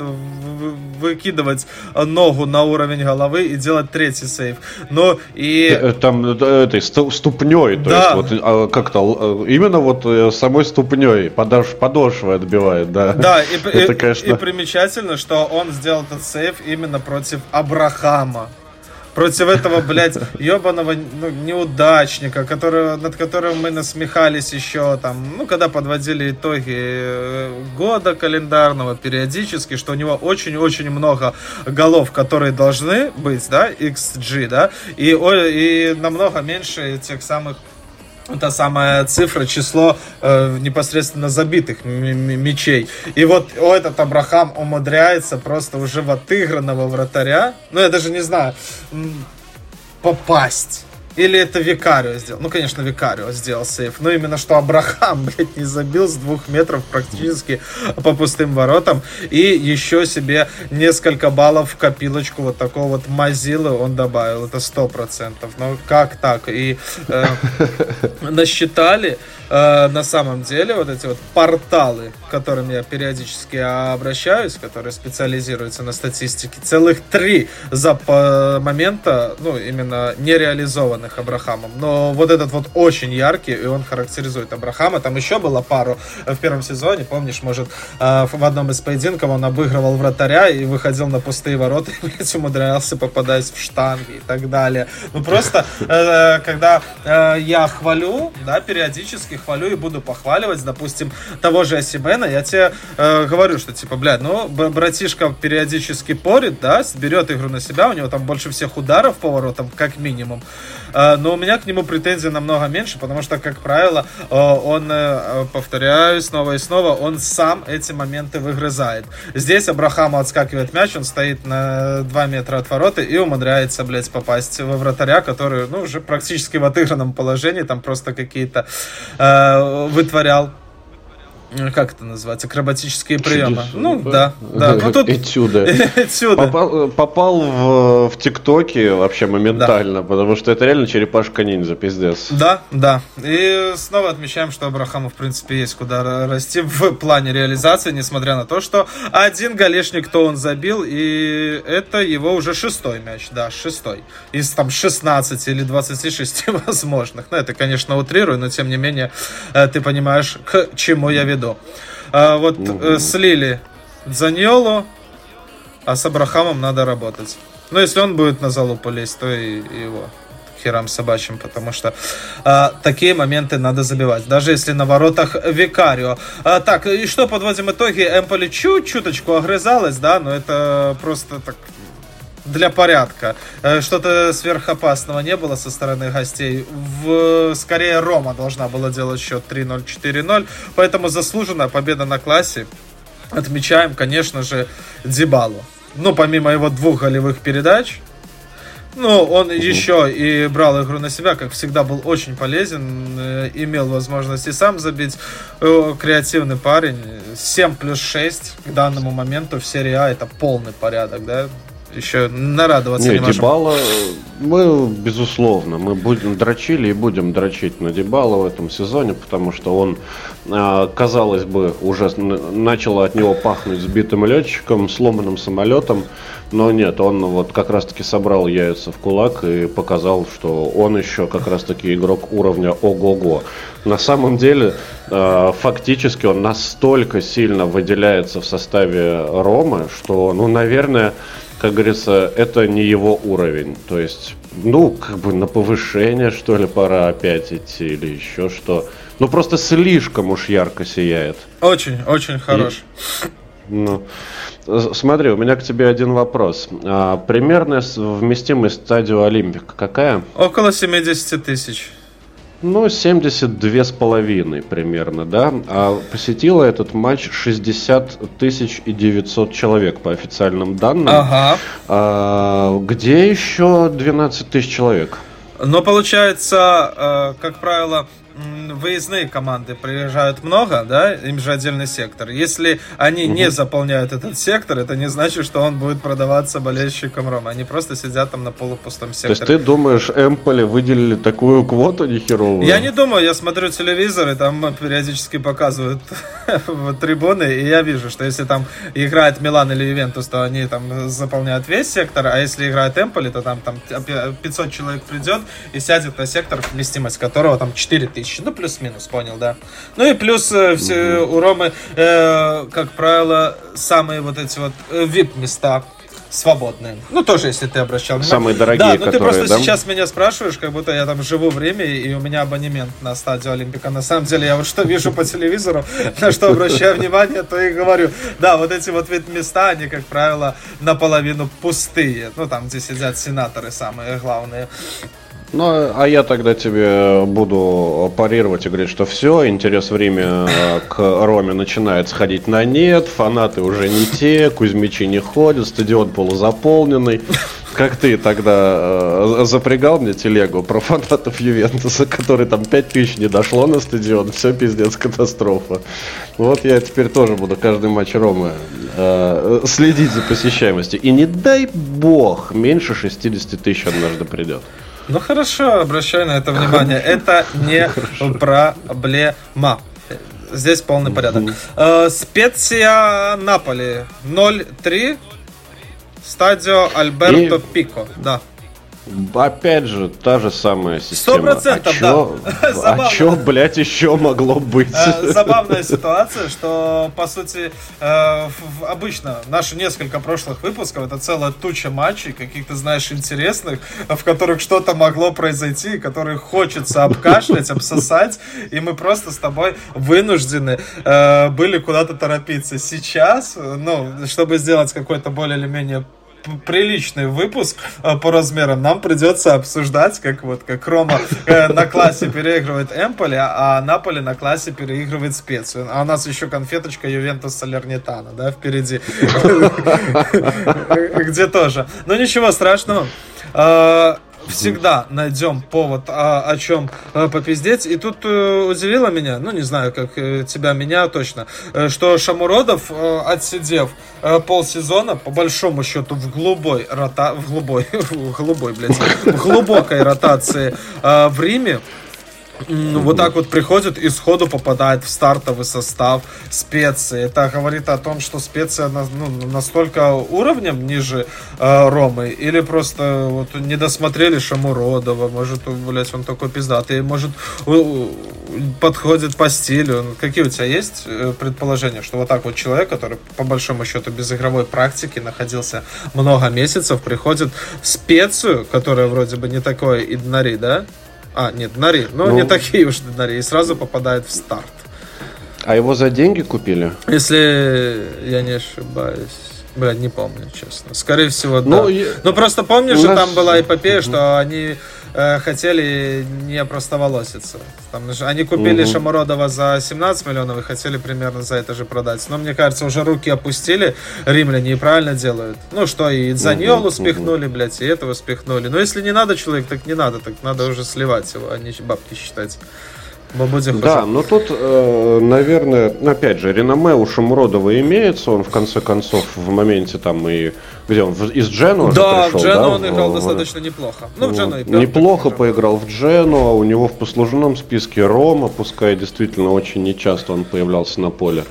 выкидывать ногу на уровень головы и делать третий сейв. Но и... Э, там э, этой ступней, то да. есть вот а, как-то э, именно вот самой ступней подош, подошвы отбивает, да. Да, и, (laughs) Это, и, конечно... и примечательно, что он сделал этот сейв именно против Абрахама против этого, блядь, ебаного ну, неудачника, который, над которым мы насмехались еще там, ну, когда подводили итоги э, года календарного периодически, что у него очень-очень много голов, которые должны быть, да, XG, да, и, и намного меньше тех самых та самая цифра, число э, непосредственно забитых мечей. И вот о, этот Абрахам умудряется просто уже в отыгранного вратаря, ну я даже не знаю, попасть. Или это Викарио сделал? Ну, конечно, Викарио сделал сейф. Но именно что Абрахам, (laughs) блядь, не забил с двух метров практически по пустым воротам. И еще себе несколько баллов в копилочку вот такого вот Мазилы он добавил. Это сто процентов. Ну, как так? И э, (laughs) насчитали э, на самом деле вот эти вот порталы, к которым я периодически обращаюсь, которые специализируются на статистике, целых три за момента, ну, именно нереализованных Абрахамом. Но вот этот вот очень яркий, и он характеризует Абрахама. Там еще было пару в первом сезоне, помнишь, может, э, в одном из поединков он обыгрывал вратаря и выходил на пустые ворота, (laughs) и, блядь, умудрялся попадать в штанги и так далее. Ну, просто, э, когда я хвалю, да, периодически хвалю и буду похваливать, допустим, того же Асибена, я тебе э, говорю, что типа, блядь, ну, братишка периодически порит, да, берет игру на себя, у него там больше всех ударов по воротам, как минимум, э, но у меня к нему претензий намного меньше, потому что, как правило, э, он, э, повторяю снова и снова, он сам эти моменты выгрызает. Здесь Абрахаму отскакивает мяч, он стоит на 2 метра от ворота и умудряется, блядь, попасть во вратаря, который, ну, уже практически в отыгранном положении, там просто какие-то э, Э, вытворял как это называется, акробатические приемы. Чудеса. Ну, да, да. Ну, тут... Этюды. (laughs) Этюды. Попал, попал в, в ТикТоке вообще моментально, да. потому что это реально черепашка ниндзя, пиздец. Да, да. И снова отмечаем, что Абрахаму, в принципе, есть куда расти в плане реализации, несмотря на то, что один голешник то он забил, и это его уже шестой мяч, да, шестой. Из там 16 или 26 (laughs) возможных. Ну, это, конечно, утрирую, но тем не менее, э, ты понимаешь, к чему я веду виду. А, вот угу. э, слили Заньолу, а с Абрахамом надо работать. Ну, если он будет на залупу лезть, то и, его херам собачьим, потому что а, такие моменты надо забивать, даже если на воротах Викарио. А, так, и что, подводим итоги, Эмполи чуть-чуточку огрызалась, да, но это просто так для порядка. Э, что-то сверхопасного не было со стороны гостей. В, скорее Рома должна была делать счет 3-0, 4-0. Поэтому заслуженная победа на классе. Отмечаем, конечно же, Дебалу. Ну, помимо его двух голевых передач, ну, он еще и брал игру на себя, как всегда, был очень полезен, э, имел возможность и сам забить. Э, креативный парень, 7 плюс 6 к данному моменту в серии А это полный порядок, да, еще нарадоваться не, не Дебала, мы, безусловно, мы будем дрочили и будем дрочить на Дебала в этом сезоне, потому что он, казалось бы, уже начало от него пахнуть сбитым летчиком, сломанным самолетом, но нет, он вот как раз-таки собрал яйца в кулак и показал, что он еще как раз-таки игрок уровня ого-го. На самом деле, а, фактически он настолько сильно выделяется в составе Ромы, что, ну, наверное, как говорится, это не его уровень. То есть, ну, как бы на повышение, что ли, пора опять идти или еще что. Ну, просто слишком уж ярко сияет. Очень, очень хорош. И, ну, Смотри, у меня к тебе один вопрос. А, примерная вместимость стадио Олимпик какая? Около 70 тысяч. Ну, 72 с половиной примерно, да. А посетило этот матч 60 тысяч и 900 человек по официальным данным. Ага. А, где еще 12 тысяч человек? Но получается, э, как правило, выездные команды приезжают много, да, им же отдельный сектор. Если они угу. не заполняют этот сектор, это не значит, что он будет продаваться болельщикам Рома. Они просто сидят там на полупустом секторе. То есть ты думаешь, Эмполе выделили такую квоту нехеровую? Я не думаю, я смотрю телевизор, и там периодически показывают (laughs) трибуны, и я вижу, что если там играет Милан или Ювентус, то они там заполняют весь сектор, а если играет Эмполи, то там, там 500 человек придет и сядет на сектор, вместимость которого там 4000 тысячи. Ну, плюс-минус, понял, да. Ну и плюс э, все, у Ромы, э, как правило, самые вот эти вот э, VIP-места свободные. Ну, тоже, если ты обращал внимание. Самые дорогие, Да, ну которые, ты просто да? сейчас меня спрашиваешь, как будто я там живу в Риме, и у меня абонемент на стадию Олимпика. На самом деле, я вот что вижу по телевизору, (laughs) на что обращаю внимание, то и говорю. Да, вот эти вот вид места, они, как правило, наполовину пустые. Ну, там, где сидят сенаторы самые главные. Ну, а я тогда тебе буду парировать и говорить, что все, интерес время э, к Роме начинает сходить на нет, фанаты уже не те, Кузьмичи не ходят, стадион полузаполненный. Как ты тогда э, запрягал мне телегу про фанатов Ювентуса, который там 5000 не дошло на стадион, все пиздец, катастрофа. Вот я теперь тоже буду каждый матч Ромы э, следить за посещаемостью. И не дай бог, меньше 60 тысяч однажды придет. Ну хорошо, обращай на это внимание. Это не проблема. Здесь полный порядок. Э, Специя Наполи 0-3. Стадио Альберто Пико. Да. Опять же, та же самая система. Сто процентов, а чё, да. (laughs) А что, блядь, еще могло быть? Э, забавная ситуация, что, по сути, э, обычно наши несколько прошлых выпусков это целая туча матчей, каких-то, знаешь, интересных, в которых что-то могло произойти, которые хочется обкашлять, обсосать, и мы просто с тобой вынуждены э, были куда-то торопиться. Сейчас, ну, чтобы сделать какой-то более или менее приличный выпуск э, по размерам, нам придется обсуждать, как вот как Рома э, на классе переигрывает Эмполи, а Наполи на классе переигрывает Специю. А у нас еще конфеточка Ювентус Салернитана, да, впереди. (laughs) Где тоже. Но ничего страшного. Э, всегда найдем повод а, о чем а, попиздеть. И тут а, удивило меня, ну не знаю, как э, тебя, меня точно, э, что Шамуродов, э, отсидев э, полсезона, по большому счету, в голубой рота... в голубой, (laughs) в голубой, блядь, в глубокой ротации э, в Риме, вот так вот приходит и сходу попадает в стартовый состав специи. Это говорит о том, что специя ну, настолько уровнем ниже э, Ромы, или просто вот не досмотрели Шамуродова, может, блять, он такой пиздатый, может, подходит по стилю. Ну, какие у тебя есть э, предположения, что вот так вот человек, который по большому счету без игровой практики находился много месяцев, приходит в специю, которая вроде бы не такой иднари, да? А, нет, Нари. Но ну, не такие уж Нари. И сразу попадает в старт. А его за деньги купили? Если я не ошибаюсь. Бля, не помню, честно. Скорее всего, да. Ну, я... ну просто помнишь, нас... там была эпопея, что они э, хотели не простоволоситься. Там, они купили угу. Шамородова за 17 миллионов и хотели примерно за это же продать. Но мне кажется, уже руки опустили римляне и правильно делают. Ну что, и Заньолу угу, спихнули, угу. блядь, и этого спихнули. Но если не надо человек, так не надо, так надо уже сливать его, а не бабки считать. Да, но тут, э, наверное, опять же, реноме у Шамуродова имеется, он в конце концов в моменте там и где он из Джену да, пришел, в Джену да? он играл в, достаточно неплохо. Ну, в Джену Неплохо поиграл в Джену, а у него в послужном списке Рома, пускай действительно очень нечасто он появлялся на поле.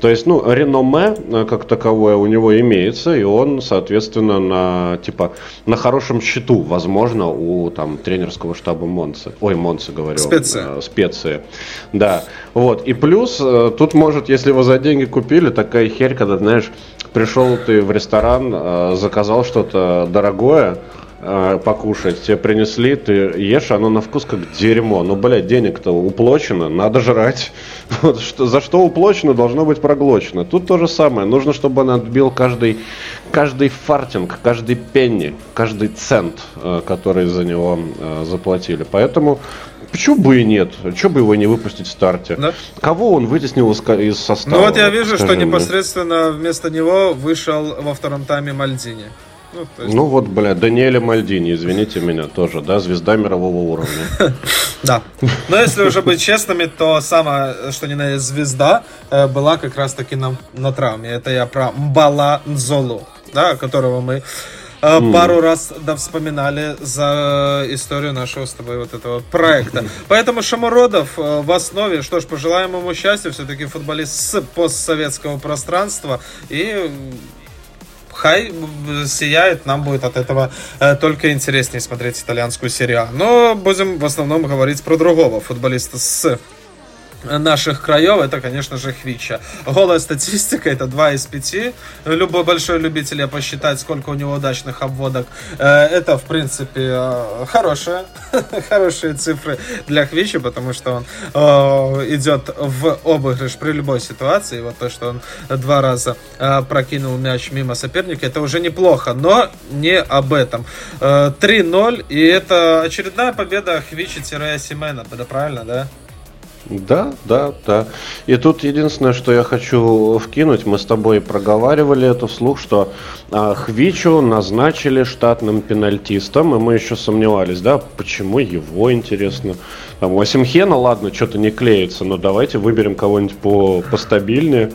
То есть, ну, реноме э, как таковое у него имеется, и он, соответственно, на, типа, на хорошем счету, возможно, у там тренерского штаба Монцы. Ой, Монцы, говорю. Специи. Э, специи. Да. Вот. И плюс, э, тут может, если его за деньги купили, такая херь, когда, знаешь, пришел ты в ресторан, заказал что-то дорогое, покушать, тебе принесли, ты ешь, оно на вкус как дерьмо. Ну, блядь, денег-то уплочено, надо жрать. (laughs) Вот что, за что уплочено, должно быть проглочено. Тут то же самое. Нужно, чтобы он отбил каждый, каждый фартинг, каждый пенни, каждый цент, э, который за него э, заплатили. Поэтому Почему бы и нет? Чего бы его не выпустить в старте? Да? Кого он вытеснил из, из состава? Ну вот я вижу, что мне. непосредственно вместо него вышел во втором тайме Мальдини. Ну, есть... ну вот, бля, Даниэля Мальдини, извините меня, тоже, да, звезда мирового уровня. (laughs) Да. Но если уже быть честными, то самая, что ни на звезда, э, была как раз таки на, на травме. Это я про Мбала Нзолу, да, которого мы mm. пару раз да, вспоминали за историю нашего с тобой вот этого проекта. (laughs) Поэтому Шамородов э, в основе, что ж, пожелаем ему счастья, все-таки футболист с постсоветского пространства и хай сияет, нам будет от этого э, только интереснее смотреть итальянскую серию. Но будем в основном говорить про другого футболиста с наших краев, это, конечно же, Хвича. Голая статистика, это 2 из 5. Любой большой любитель посчитать, сколько у него удачных обводок. Э, это, в принципе, э, хорошие, (laughs) хорошие цифры для Хвича, потому что он э, идет в обыгрыш при любой ситуации. Вот то, что он два раза прокинул мяч мимо соперника, это уже неплохо, но не об этом. 3-0, и это очередная победа Хвича-Симена, это правильно, да? Да, да, да. И тут единственное, что я хочу вкинуть, мы с тобой проговаривали это вслух, что а, Хвичу назначили штатным пенальтистом, и мы еще сомневались, да, почему его, интересно. Там, у Асимхена, ладно, что-то не клеится, но давайте выберем кого-нибудь по, постабильнее.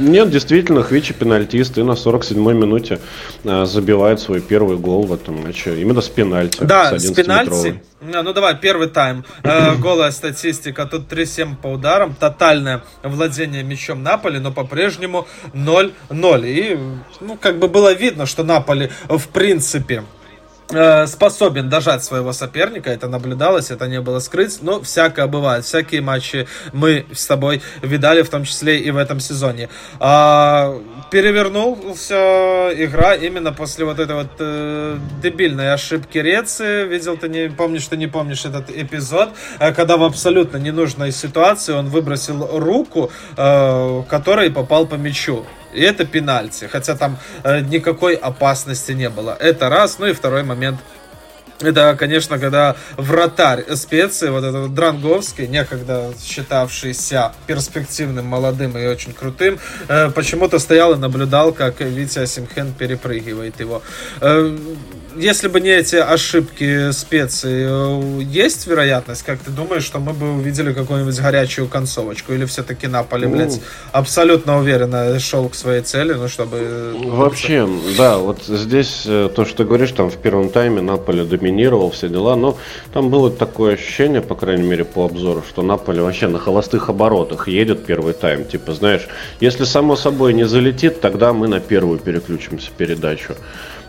Нет, действительно, Хвичи пенальтист и на 47-й минуте э, забивает свой первый гол в этом матче. Именно с пенальти. Да, с, с пенальти. Ну давай, первый тайм. Э, голая статистика. Тут 3-7 по ударам. Тотальное владение мячом Наполи, но по-прежнему 0-0. И, ну, как бы было видно, что Наполи, в принципе, способен дожать своего соперника, это наблюдалось, это не было скрыть, но всякое бывает, всякие матчи мы с тобой видали, в том числе и в этом сезоне. А, перевернулся игра именно после вот этой вот э, дебильной ошибки Рецы, видел ты, не помнишь, ты не помнишь этот эпизод, э, когда в абсолютно ненужной ситуации он выбросил руку, э, которой попал по мячу. И это пенальти. Хотя там э, никакой опасности не было. Это раз. Ну и второй момент. Это, конечно, когда вратарь специи, вот этот Дранговский, некогда считавшийся перспективным, молодым и очень крутым, э, почему-то стоял и наблюдал, как Витя Симхен перепрыгивает его. Э, если бы не эти ошибки специй, э, есть вероятность, как ты думаешь, что мы бы увидели какую-нибудь горячую концовочку? Или все-таки Наполе, ну, блядь, абсолютно уверенно шел к своей цели, ну, чтобы... Вообще, да, вот здесь э, то, что ты говоришь, там в первом тайме Наполе доминировал, все дела, но там было такое ощущение, по крайней мере, по обзору, что Наполе вообще на холостых оборотах едет первый тайм. Типа, знаешь, если само собой не залетит, тогда мы на первую переключимся передачу.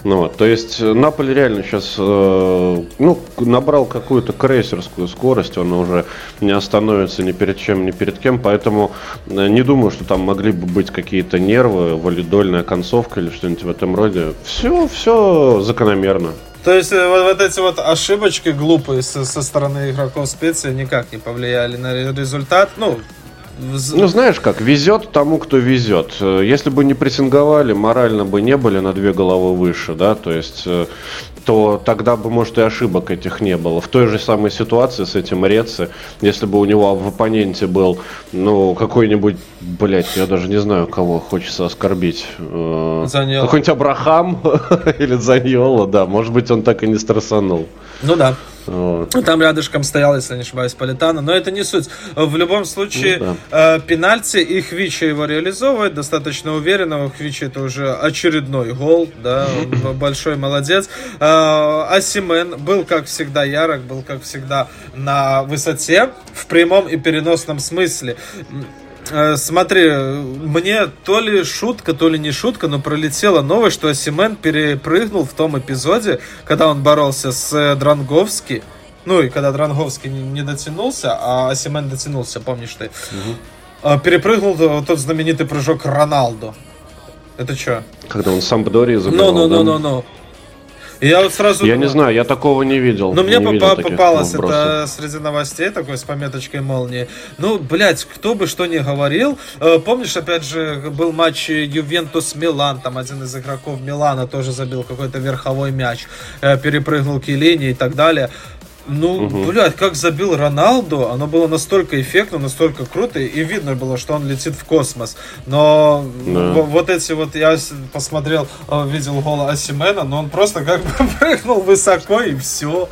Ну, вот, то есть э, Наполе реально сейчас э, ну, набрал какую-то крейсерскую скорость, он уже не остановится ни перед чем, ни перед кем, поэтому э, не думаю, что там могли бы быть какие-то нервы, валидольная концовка или что-нибудь в этом роде. Все, все закономерно. То есть э, вот, вот эти вот ошибочки глупые со, со стороны игроков специи никак не повлияли на результат. Ну, ну, знаешь как, везет тому, кто везет. Э, если бы не прессинговали, морально бы не были на две головы выше, да, то есть э, то тогда бы, может, и ошибок этих не было. В той же самой ситуации с этим Реце, если бы у него в оппоненте был, ну, какой-нибудь, блядь, я даже не знаю, кого хочется оскорбить. Э, Заньола. Какой-нибудь Абрахам (laughs) или Заньола, да, может быть, он так и не стрессанул. Ну да. Вот. Там рядышком стоял, если не ошибаюсь, Политана. Но это не суть. В любом случае, ну, да. э, пенальти и Хвича его реализовывает достаточно уверенно. У Хвича это уже очередной гол. Да, большой молодец. Э, Асимен был, как всегда, ярок, был, как всегда, на высоте в прямом и переносном смысле. Э, смотри, мне то ли шутка, то ли не шутка, но пролетела новость, что Симен перепрыгнул в том эпизоде, когда он боролся с э, Дранговски. Ну и когда Дранговский не дотянулся, а Асимен дотянулся, помнишь ты? Угу. Перепрыгнул тот знаменитый прыжок Роналду. Это что? Когда он сам Бдори забил. Ну, ну, ну, ну, ну. Я вот сразу... Я не знаю, я такого не видел. Ну, мне не попа- видел попалось это среди новостей такой с пометочкой молнии. Ну, блядь, кто бы что ни говорил. Э, помнишь, опять же, был матч Ювентус-Милан, там один из игроков Милана тоже забил какой-то верховой мяч, э, перепрыгнул к линии и так далее. Ну, угу. блядь, как забил Роналду, оно было настолько эффектно, настолько круто, и видно было, что он летит в космос. Но да. вот эти вот, я посмотрел, э, видел гол Асимена, но он просто как бы (laughs) прыгнул высоко и все.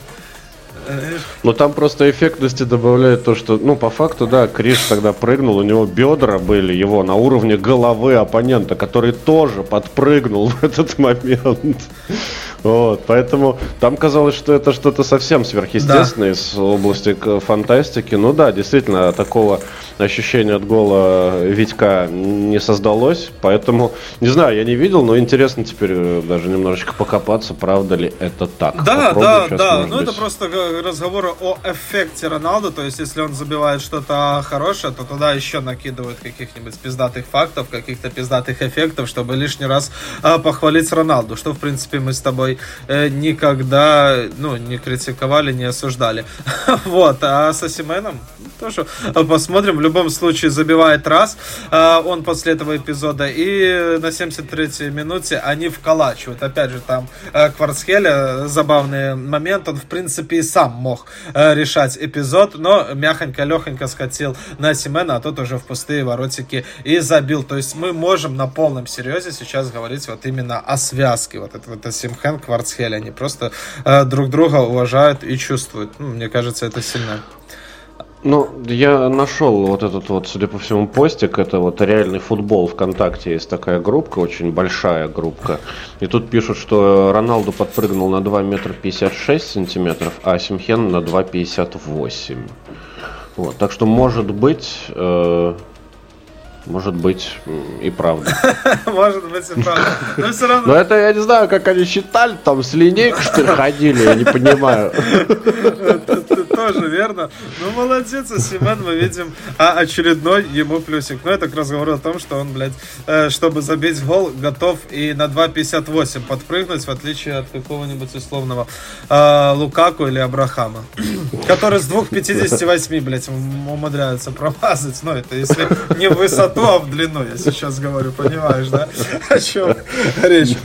Ну там просто эффектности добавляет то, что, ну, по факту, да, Криш тогда прыгнул, у него бедра были его на уровне головы оппонента, который тоже подпрыгнул (laughs) в этот момент. Вот, поэтому там казалось, что это что-то совсем сверхъестественное да. из области фантастики. Ну да, действительно, такого ощущения от гола Витька не создалось. Поэтому, не знаю, я не видел, но интересно теперь э, даже немножечко покопаться, правда ли это так. Да, Попробую да, да. Ну это просто разговоры о эффекте Роналду. То есть, если он забивает что-то хорошее, то туда еще накидывают каких-нибудь пиздатых фактов, каких-то пиздатых эффектов, чтобы лишний раз э, похвалить Роналду. Что, в принципе, мы с тобой которой э, никогда ну, не критиковали, не осуждали. (laughs) вот, а с Асименом тоже посмотрим. В любом случае забивает раз э, он после этого эпизода. И на 73-й минуте они вколачивают. Опять же, там э, Кварцхеля забавный момент. Он, в принципе, и сам мог э, решать эпизод, но мягонько-легонько скатил на Симена, а тот уже в пустые воротики и забил. То есть мы можем на полном серьезе сейчас говорить вот именно о связке. Вот это вот Асимхен Кварцхель, они просто э, друг друга уважают и чувствуют. Ну, мне кажется, это сильно. Ну, я нашел вот этот вот, судя по всему, постик. Это вот реальный футбол ВКонтакте. Есть такая группка, очень большая группка. И тут пишут, что Роналду подпрыгнул на 2 метра 56 сантиметров, а Симхен на 2,58. Вот, так что, может быть, э, может быть, и правда. (laughs) Может быть, и правда. Но все равно... Но это я не знаю, как они считали, там с линейкой что ли ходили, я не понимаю. (laughs) Тоже верно. Ну, молодец, а Семен мы видим а очередной ему плюсик. Но это к разговору о том, что он, блядь, э, чтобы забить гол, готов и на 2.58 подпрыгнуть, в отличие от какого-нибудь условного э, Лукаку или Абрахама, (clears throat) который с 2.58, блядь, умудряются промазать. Но это если не в высоту, а в длину, я сейчас говорю, понимаешь, да? (laughs) О чем речь?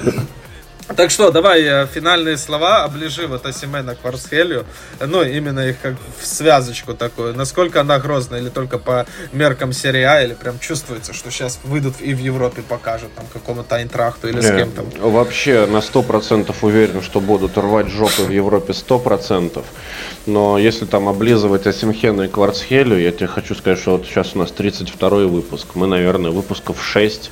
Так что, давай э, финальные слова, оближи вот Асимена Кварсхелью, ну, именно их как в связочку такую, насколько она грозная, или только по меркам серии А, или прям чувствуется, что сейчас выйдут и в Европе покажут там какому-то Айнтрахту или Не, с кем-то. Вообще на 100% уверен, что будут рвать жопы в Европе 100%, но если там облизывать Асимхена и Кварцхелю, я тебе хочу сказать, что вот сейчас у нас 32 выпуск, мы, наверное, выпусков 6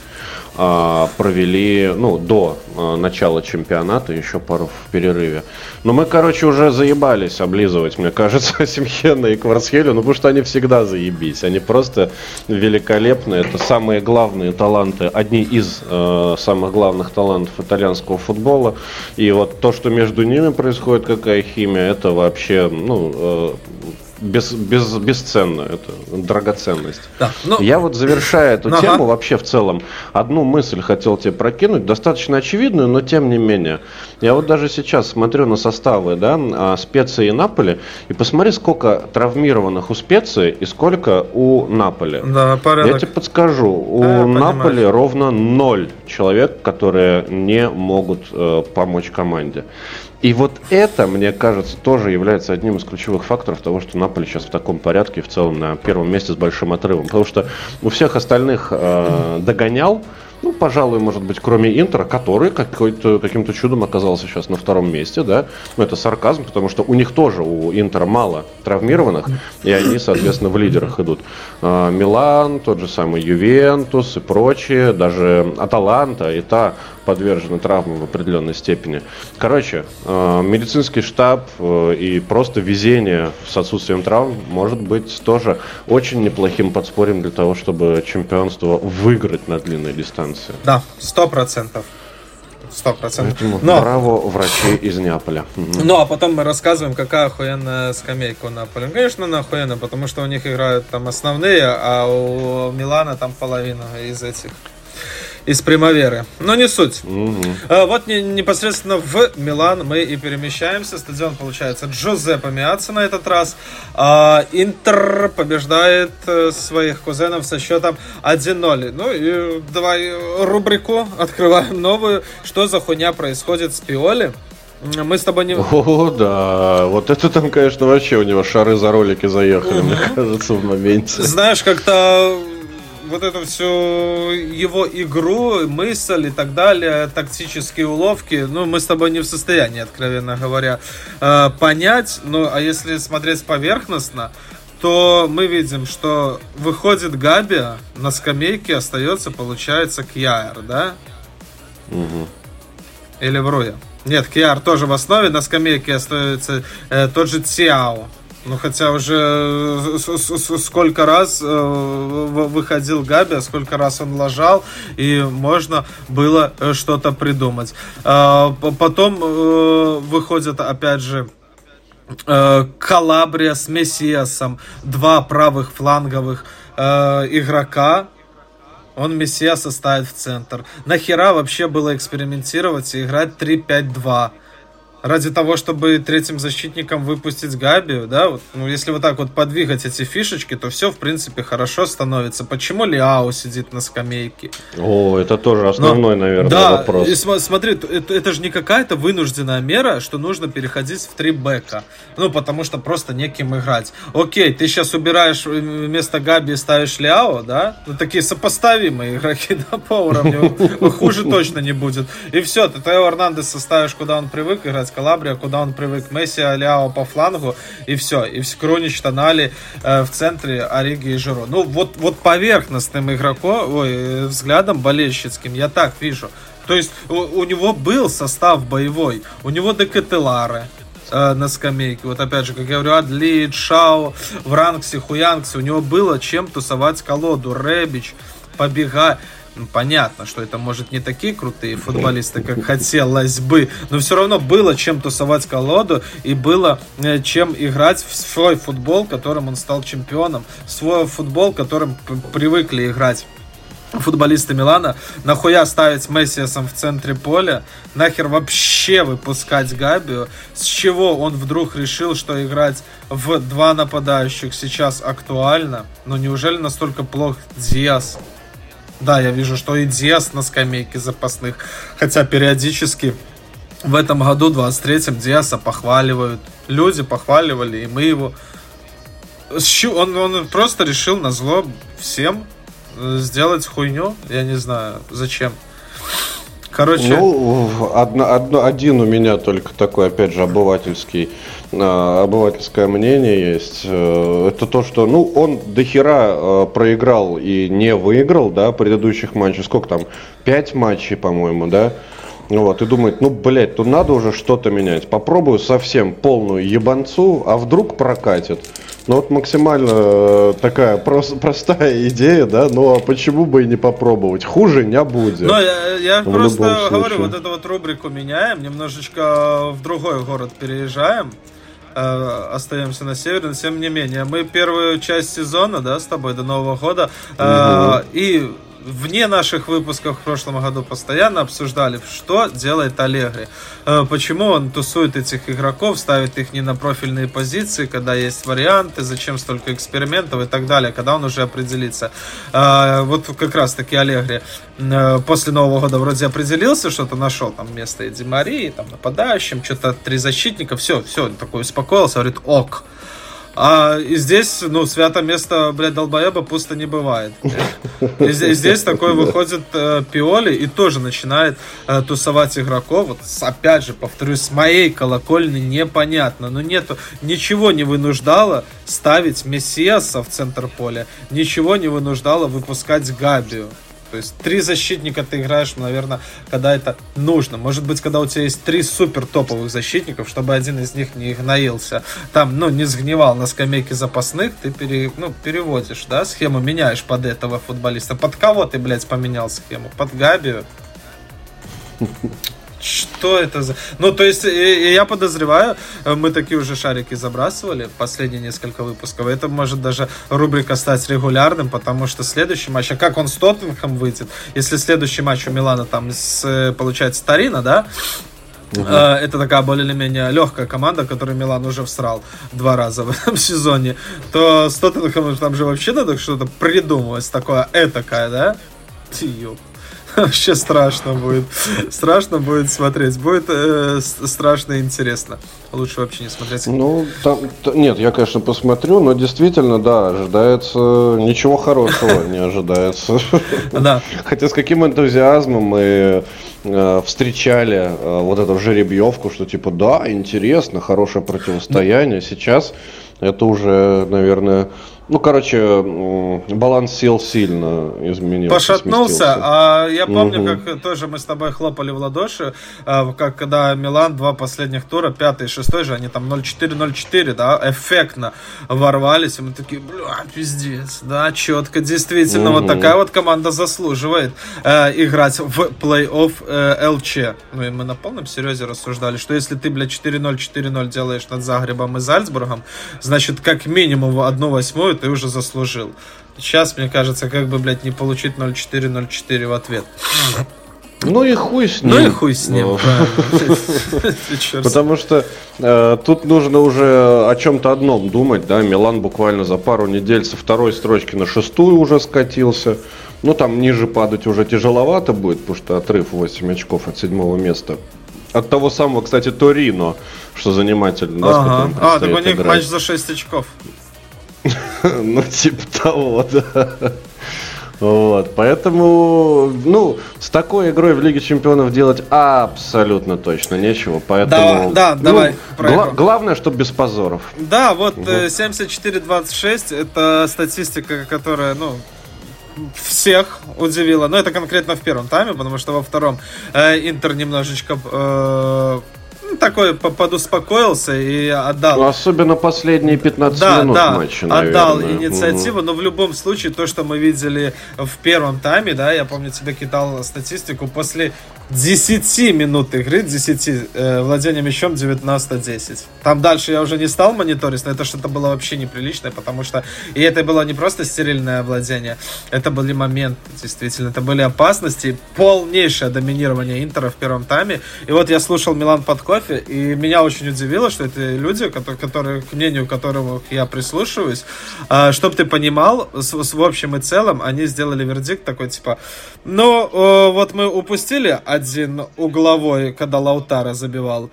а, провели, ну, до а, начала чемпионата, еще пару в перерыве. Но мы, короче, уже заебались облизывать, мне кажется, (laughs) Симхена и Кварцхелю, ну, потому что они всегда заебись. Они просто великолепны. Это самые главные таланты, одни из э, самых главных талантов итальянского футбола. И вот то, что между ними происходит, какая химия, это вообще, ну, э, без, без, бесценно, это драгоценность. Да, ну, Я вот завершая эту ага. тему, вообще в целом, одну мысль хотел тебе прокинуть, достаточно очевидную, но тем не менее. Я вот даже сейчас смотрю на составы, да, а, специи и Наполи, и посмотри, сколько травмированных у специи и сколько у Наполи. Да, порядок. Я тебе подскажу, у да, Наполи понимаю. ровно ноль человек, которые не могут э, помочь команде. И вот это, мне кажется, тоже является одним из ключевых факторов того, что Наполе сейчас в таком порядке в целом на первом месте с большим отрывом. Потому что у всех остальных э, догонял, ну, пожалуй, может быть, кроме Интера, который какой-то, каким-то чудом оказался сейчас на втором месте, да. Ну, это сарказм, потому что у них тоже, у Интера мало травмированных, и они, соответственно, в лидерах идут. А, Милан, тот же самый Ювентус и прочие, даже Аталанта и та подвержены травмам в определенной степени. Короче, э, медицинский штаб э, и просто везение с отсутствием травм может быть тоже очень неплохим подспорьем для того, чтобы чемпионство выиграть на длинной дистанции. Да, сто процентов. Сто процентов. Но... Браво, врачи из Неаполя. Ну, а потом мы рассказываем, какая охуенная скамейка у Наполя. Ну, конечно, она охуенная, потому что у них играют там основные, а у Милана там половина из этих из Примаверы. Но не суть. Угу. Вот не, непосредственно в Милан мы и перемещаемся. Стадион получается Джозеппе Миаца на этот раз. А, Интер побеждает э, своих кузенов со счетом 1-0. Ну и давай рубрику открываем новую. Что за хуйня происходит с Пиоли? Мы с тобой не... О, да. Вот это там, конечно, вообще у него шары за ролики заехали, угу. мне кажется, в моменте. Знаешь, как-то вот эту всю его игру, мысль и так далее, тактические уловки, ну, мы с тобой не в состоянии, откровенно говоря, э, понять. Ну, а если смотреть поверхностно, то мы видим, что выходит Габи, на скамейке остается, получается, Кьяр, да? Угу. Или вру я? Нет, Кьяр тоже в основе, на скамейке остается э, тот же Цяо. Ну, хотя уже э, сколько раз э, выходил Габи, сколько раз он ложал, и можно было э, что-то придумать. А, потом выходит, опять же, Калабрия с Мессиасом, два правых фланговых игрока, он Мессиаса ставит в центр. Нахера вообще было экспериментировать и играть 3-5-2? Ради того, чтобы третьим защитником выпустить Габи, да, вот, ну, если вот так вот подвигать эти фишечки, то все, в принципе, хорошо становится. Почему Лиао сидит на скамейке? О, это тоже основной, Но, наверное, да, вопрос. И, смотри, это, это же не какая-то вынужденная мера, что нужно переходить в три бэка. Ну, потому что просто неким играть. Окей, ты сейчас убираешь вместо Габи и ставишь Лиао, да? Ну, такие сопоставимые игроки, (laughs) да, по уровню. Хуже точно не будет. И все, ты Тео Эрнандеса ставишь, куда он привык играть, Калабрия, куда он привык. Месси, Аляо по флангу, и все. И Кронич, Тонали э, в центре, Ориги и Жиро. Ну, вот, вот поверхностным игроком, ой, взглядом болельщицким я так вижу. То есть у, у него был состав боевой, у него Декателары, э, на скамейке. Вот опять же, как я говорю, Адли, Шао, Вранкси, Хуянкси. У него было чем тусовать колоду. Ребич, побегать. Ну, понятно, что это, может, не такие крутые футболисты, как хотелось бы, но все равно было чем тусовать колоду и было э, чем играть в свой футбол, которым он стал чемпионом, в свой футбол, которым привыкли играть футболисты Милана, нахуя ставить Мессиасом в центре поля, нахер вообще выпускать Габио, с чего он вдруг решил, что играть в два нападающих сейчас актуально, ну неужели настолько плох Диас? Да, я вижу, что и Диас на скамейке запасных. Хотя периодически в этом году, 23-м, Диаса похваливают. Люди похваливали, и мы его... Он, он просто решил на зло всем э, сделать хуйню. Я не знаю, зачем. Короче... Ну, одно, одно, один у меня только такой, опять же, обывательский, обывательское мнение есть. Э, это то, что, ну, он до хера э, проиграл и не выиграл, да, предыдущих матчей. Сколько там? Пять матчей, по-моему, да? Вот, и думает, ну, блядь, тут надо уже что-то менять. Попробую совсем полную ебанцу, а вдруг прокатит. Ну вот максимально э, такая прос- простая идея, да, ну а почему бы и не попробовать? Хуже не будет. Ну, я, я просто говорю, вот эту вот рубрику меняем, немножечко в другой город переезжаем э, остаемся на севере, но тем не менее, мы первую часть сезона, да, с тобой до Нового года, э, угу. и вне наших выпусков в прошлом году постоянно обсуждали, что делает Аллегри. Э, почему он тусует этих игроков, ставит их не на профильные позиции, когда есть варианты, зачем столько экспериментов и так далее, когда он уже определится. Э, вот как раз таки Аллегри э, после Нового года вроде определился, что-то нашел там место Эдди Марии, там нападающим, что-то три защитника, все, все, такой успокоился, говорит, ок. А здесь, ну, свято место, блядь, долбоеба пусто не бывает. И здесь такой выходит э, Пиоли и тоже начинает э, тусовать игроков. Вот, опять же, повторюсь, с моей колокольни непонятно. Но нету, ничего не вынуждало ставить Мессиаса в центр поля. Ничего не вынуждало выпускать Габию. То есть три защитника ты играешь, наверное, когда это нужно. Может быть, когда у тебя есть три супер топовых защитников, чтобы один из них не гноился, там, ну, не сгнивал на скамейке запасных, ты пере, ну, переводишь, да, схему меняешь под этого футболиста. Под кого ты, блядь, поменял схему? Под Габию? Что это за... Ну, то есть, я подозреваю, мы такие уже шарики забрасывали последние несколько выпусков. Это может даже рубрика стать регулярным, потому что следующий матч, а как он с Тоттенхэм выйдет, если следующий матч у Милана там, с, получается, Старина, да, Угу. Это такая более-менее легкая команда, которую Милан уже всрал два раза (laughs) в этом сезоне. То с Тоттенхэмом там же вообще надо что-то придумывать такое этакое, да? Тью. (laughs) Вообще страшно будет. Страшно будет смотреть. Будет э, страшно и интересно. Лучше вообще не смотреть. Ну, там, нет, я, конечно, посмотрю, но действительно, да, ожидается ничего хорошего не ожидается. (laughs) Да. Хотя с каким энтузиазмом мы э, встречали э, вот эту жеребьевку, что типа, да, интересно, хорошее противостояние. Сейчас это уже, наверное, ну, короче, баланс сил сильно изменился. Пошатнулся. Сместился. А я помню, угу. как тоже мы с тобой хлопали в ладоши, а, как когда Милан два последних тура, пятый и шестой же, они там 0-4-0-4, да, эффектно ворвались, и мы такие, бля, пиздец, да, четко, действительно, угу. вот такая вот команда заслуживает э, играть в плей-офф э, ЛЧ. Ну и мы на полном серьезе рассуждали, что если ты, бля, 4-0, 4-0 делаешь над Загребом и Зальцбургом, значит, как минимум одну восьмую вторую ты уже заслужил. Сейчас, мне кажется, как бы, блядь, не получить 0-4-0-4 в ответ. Ну и хуй с ним. Ну и хуй с ним, (laughs) Потому что э, тут нужно уже о чем-то одном думать, да. Милан буквально за пару недель со второй строчки на шестую уже скатился. Ну там ниже падать уже тяжеловато будет, потому что отрыв 8 очков от седьмого места. От того самого, кстати, Торино, что занимательно. Ага. А, так у них играть. матч за 6 очков. Ну, типа того, да. Вот, поэтому, ну, с такой игрой в Лиге Чемпионов делать абсолютно точно нечего, поэтому... Да, да, ну, давай. Гла- главное, чтобы без позоров. Да, вот угу. 74-26, это статистика, которая, ну, всех удивила. Но это конкретно в первом тайме, потому что во втором э, Интер немножечко э, такой подуспокоился и отдал. Ну, особенно последние 15 да, минут да, матча, наверное. отдал инициативу, угу. но в любом случае то, что мы видели в первом тайме, да, я помню, тебе кидал статистику, после 10 минут игры, 10 э, владения мячом 19-10. Там дальше я уже не стал мониторить, но это что-то было вообще неприличное, потому что и это было не просто стерильное владение, это были моменты, действительно, это были опасности, полнейшее доминирование Интера в первом тайме. И вот я слушал Милан под кофе, и меня очень удивило, что это люди, которые, которые к мнению которых я прислушиваюсь, э, чтобы ты понимал, с, с, в общем и целом, они сделали вердикт такой, типа, ну, э, вот мы упустили один угловой, когда Лаутара забивал.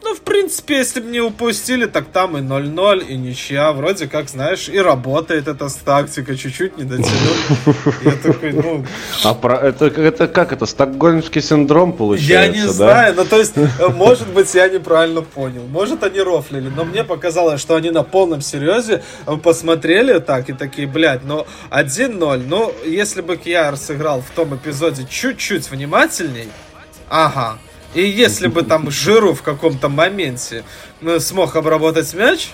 Ну, в принципе, если бы не упустили, так там и 0-0, и ничья. Вроде как, знаешь, и работает эта тактика, чуть-чуть не дотянул. Я такой, ну... А про... это, это как это, стокгольмский синдром получается, Я не да? знаю, ну, то есть, может быть, я неправильно понял. Может, они рофлили, но мне показалось, что они на полном серьезе посмотрели так и такие, блядь, ну, 1-0, ну, если бы Кьяр сыграл в том эпизоде чуть-чуть внимательней, ага, и если бы там Жиру в каком-то моменте ну, смог обработать мяч,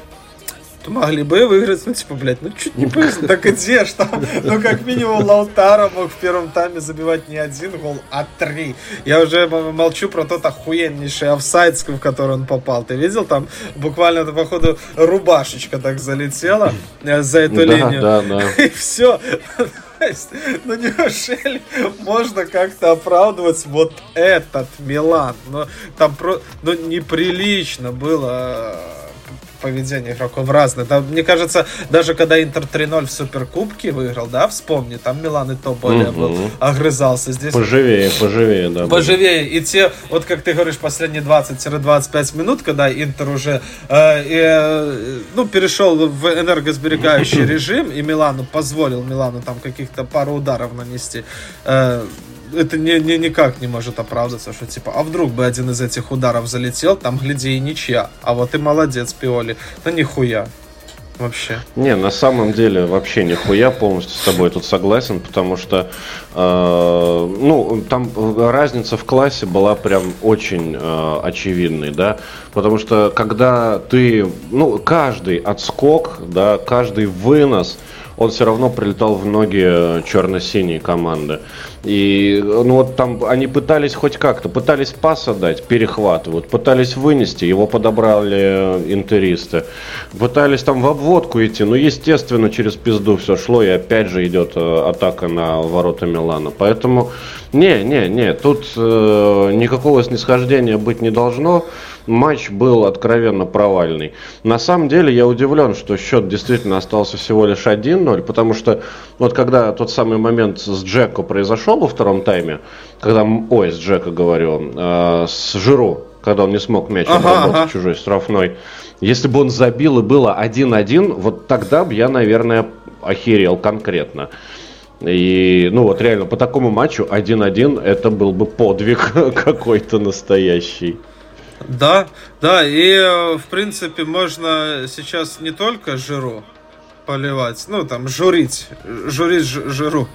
то могли бы выиграть, ну, типа, блядь, ну, чуть не повезло, так где ж там, (laughs) ну, как минимум, Лаутара мог в первом тайме забивать не один гол, а три. Я уже молчу про тот охуеннейший офсайд, в который он попал. Ты видел, там буквально, походу, рубашечка так залетела э, за эту да, линию. Да, да. (laughs) И все есть, ну неужели можно как-то оправдывать вот этот Милан? Ну, там про... ну, неприлично было поведение игроков разное. Там, мне кажется, даже когда Интер 3-0 в Суперкубке выиграл, да, вспомни, там Милан и то более угу. был, огрызался. Здесь... Поживее, поживее, да. Поживее. И те, вот как ты говоришь, последние 20-25 минут, когда Интер уже э, э, ну, перешел в энергосберегающий (clears throat) режим, и Милану позволил Милану там каких-то пару ударов нанести, э, это не, не, никак не может оправдаться, что типа, а вдруг бы один из этих ударов залетел, там, гляди, и ничья. А вот и молодец, Пиоли. Да нихуя. Вообще. Не, на самом деле вообще нихуя полностью с тобой тут согласен, потому что э, ну там разница в классе была прям очень э, очевидной, да, потому что когда ты, ну каждый отскок, да, каждый вынос, он все равно прилетал в ноги черно-синей команды. И ну вот там они пытались хоть как-то, пытались пас отдать, перехватывают, пытались вынести, его подобрали интеристы, пытались там в обводку идти, ну естественно через пизду все шло и опять же идет э, атака на ворота Милана. Поэтому не, не, не, тут э, никакого снисхождения быть не должно матч был откровенно провальный. На самом деле я удивлен, что счет действительно остался всего лишь 1-0, потому что вот когда тот самый момент с Джеко произошел во втором тайме, когда, ой, с Джека говорю, э, с Жиру, когда он не смог мяч обработать ага. чужой штрафной, если бы он забил и было 1-1, вот тогда бы я, наверное, охерел конкретно. И, ну вот реально, по такому матчу 1-1 это был бы подвиг (laughs) какой-то настоящий. Да, да, и э, в принципе можно сейчас не только жиру поливать, ну там журить, журить жиру,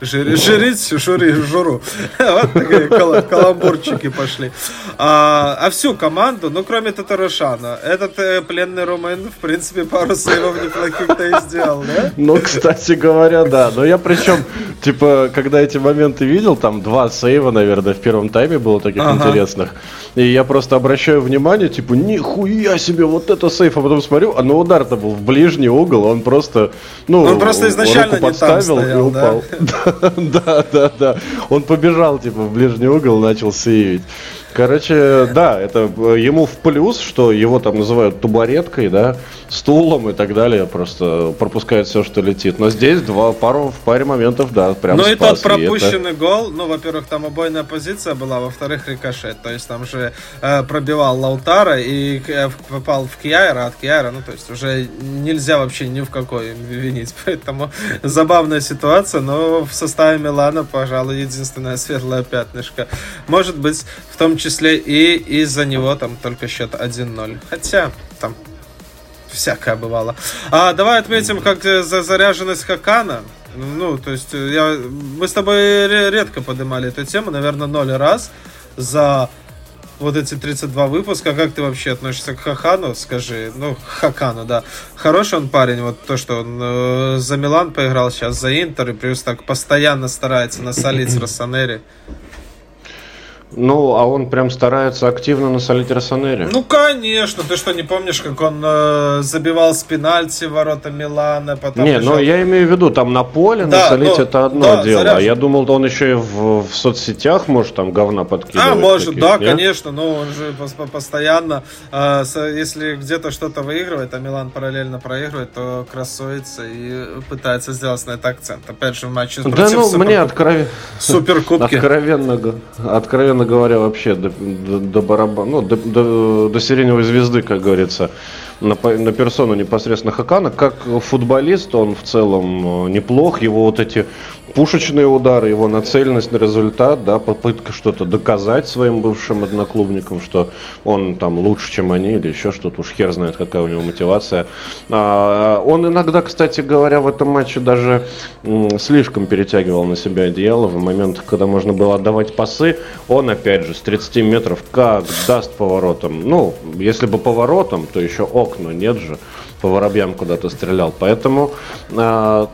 Жирить, жури, журу. (laughs) Вот такие каламбурчики пошли. А, а всю команду, ну, кроме Татарушана, этот э, пленный румын, в принципе, пару сейвов неплохих-то и сделал, да? Ну, кстати говоря, да. Но я причем, типа, когда эти моменты видел, там два сейва, наверное, в первом тайме было таких ага. интересных. И я просто обращаю внимание, типа, нихуя себе, вот это сейф, а потом смотрю, а ну удар-то был в ближний угол, он просто, ну, он просто изначально не там стоял, и упал. (laughs) Да? (laughs) Да, да, да. Он побежал, типа, в ближний угол, начал сейвить. Короче, да, это э, ему в плюс, что его там называют тубареткой, да, стулом и так далее, просто пропускает все, что летит. Но здесь два пару в паре моментов, да, прям Ну и тот пропущенный это... гол, ну, во-первых, там обойная позиция была, во-вторых, рикошет, то есть там же э, пробивал Лаутара и э, попал в Кьяйра, от Кьяйра, ну, то есть уже нельзя вообще ни в какой винить, (laughs) поэтому забавная ситуация, но в составе Милана, пожалуй, единственное светлое пятнышко. Может быть, в том числе и из-за него там только счет 1-0. Хотя там всякое бывало. А давай отметим, как э, за заряженность Хакана. Ну, то есть э, я, мы с тобой редко поднимали эту тему, наверное, ноль раз за вот эти 32 выпуска. Как ты вообще относишься к Хакану? Скажи, ну, Хакану, да. Хороший он парень, вот то, что он э, за Милан поиграл сейчас, за Интер, и плюс так постоянно старается насолить (clears throat) Россонери. Ну, а он прям старается активно насолить Рассонере. Ну, конечно. Ты что, не помнишь, как он э, забивал с пенальти ворота Милана? Потом не, бежал... ну я имею в виду, там на поле да, насолить но, это одно да, дело. Заряжен. Я думал, он еще и в, в соцсетях может там говна подкидывать. А, может, да, нет? конечно. Но он же постоянно, э, если где-то что-то выигрывает, а Милан параллельно проигрывает, то красуется и пытается сделать на это акцент. Опять же, в матче да, против ну, Супер... мне (laughs) откровенно... Суперкубки. Откровенно, откровенно говоря, вообще до, до, до барабана, ну, до, до, до сиреневой звезды, как говорится на, на персону непосредственно Хакана. Как футболист он в целом э, неплох. Его вот эти пушечные удары, его нацеленность на результат, да, попытка что-то доказать своим бывшим одноклубникам, что он там лучше, чем они, или еще что-то, уж хер знает, какая у него мотивация. А, он иногда, кстати говоря, в этом матче даже слишком перетягивал на себя одеяло в моментах, когда можно было отдавать пасы. Он, опять же, с 30 метров как даст поворотом. Ну, если бы поворотом, то еще ок но нет же, по воробьям куда-то стрелял. Поэтому, э,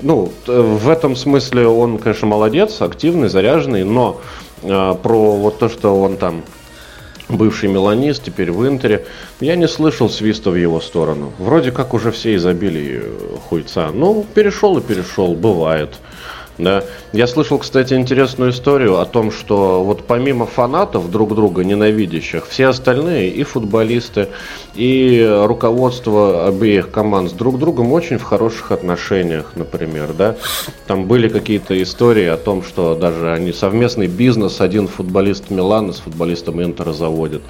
ну, в этом смысле он, конечно, молодец, активный, заряженный, но э, про вот то, что он там бывший меланист, теперь в Интере. Я не слышал свиста в его сторону. Вроде как уже все изобили хуйца. Ну, перешел и перешел, бывает. Да. Я слышал, кстати, интересную историю о том, что вот помимо фанатов друг друга ненавидящих, все остальные, и футболисты, и руководство обеих команд с друг другом очень в хороших отношениях, например, да. Там были какие-то истории о том, что даже они совместный бизнес, один футболист Милана с футболистом Интера заводит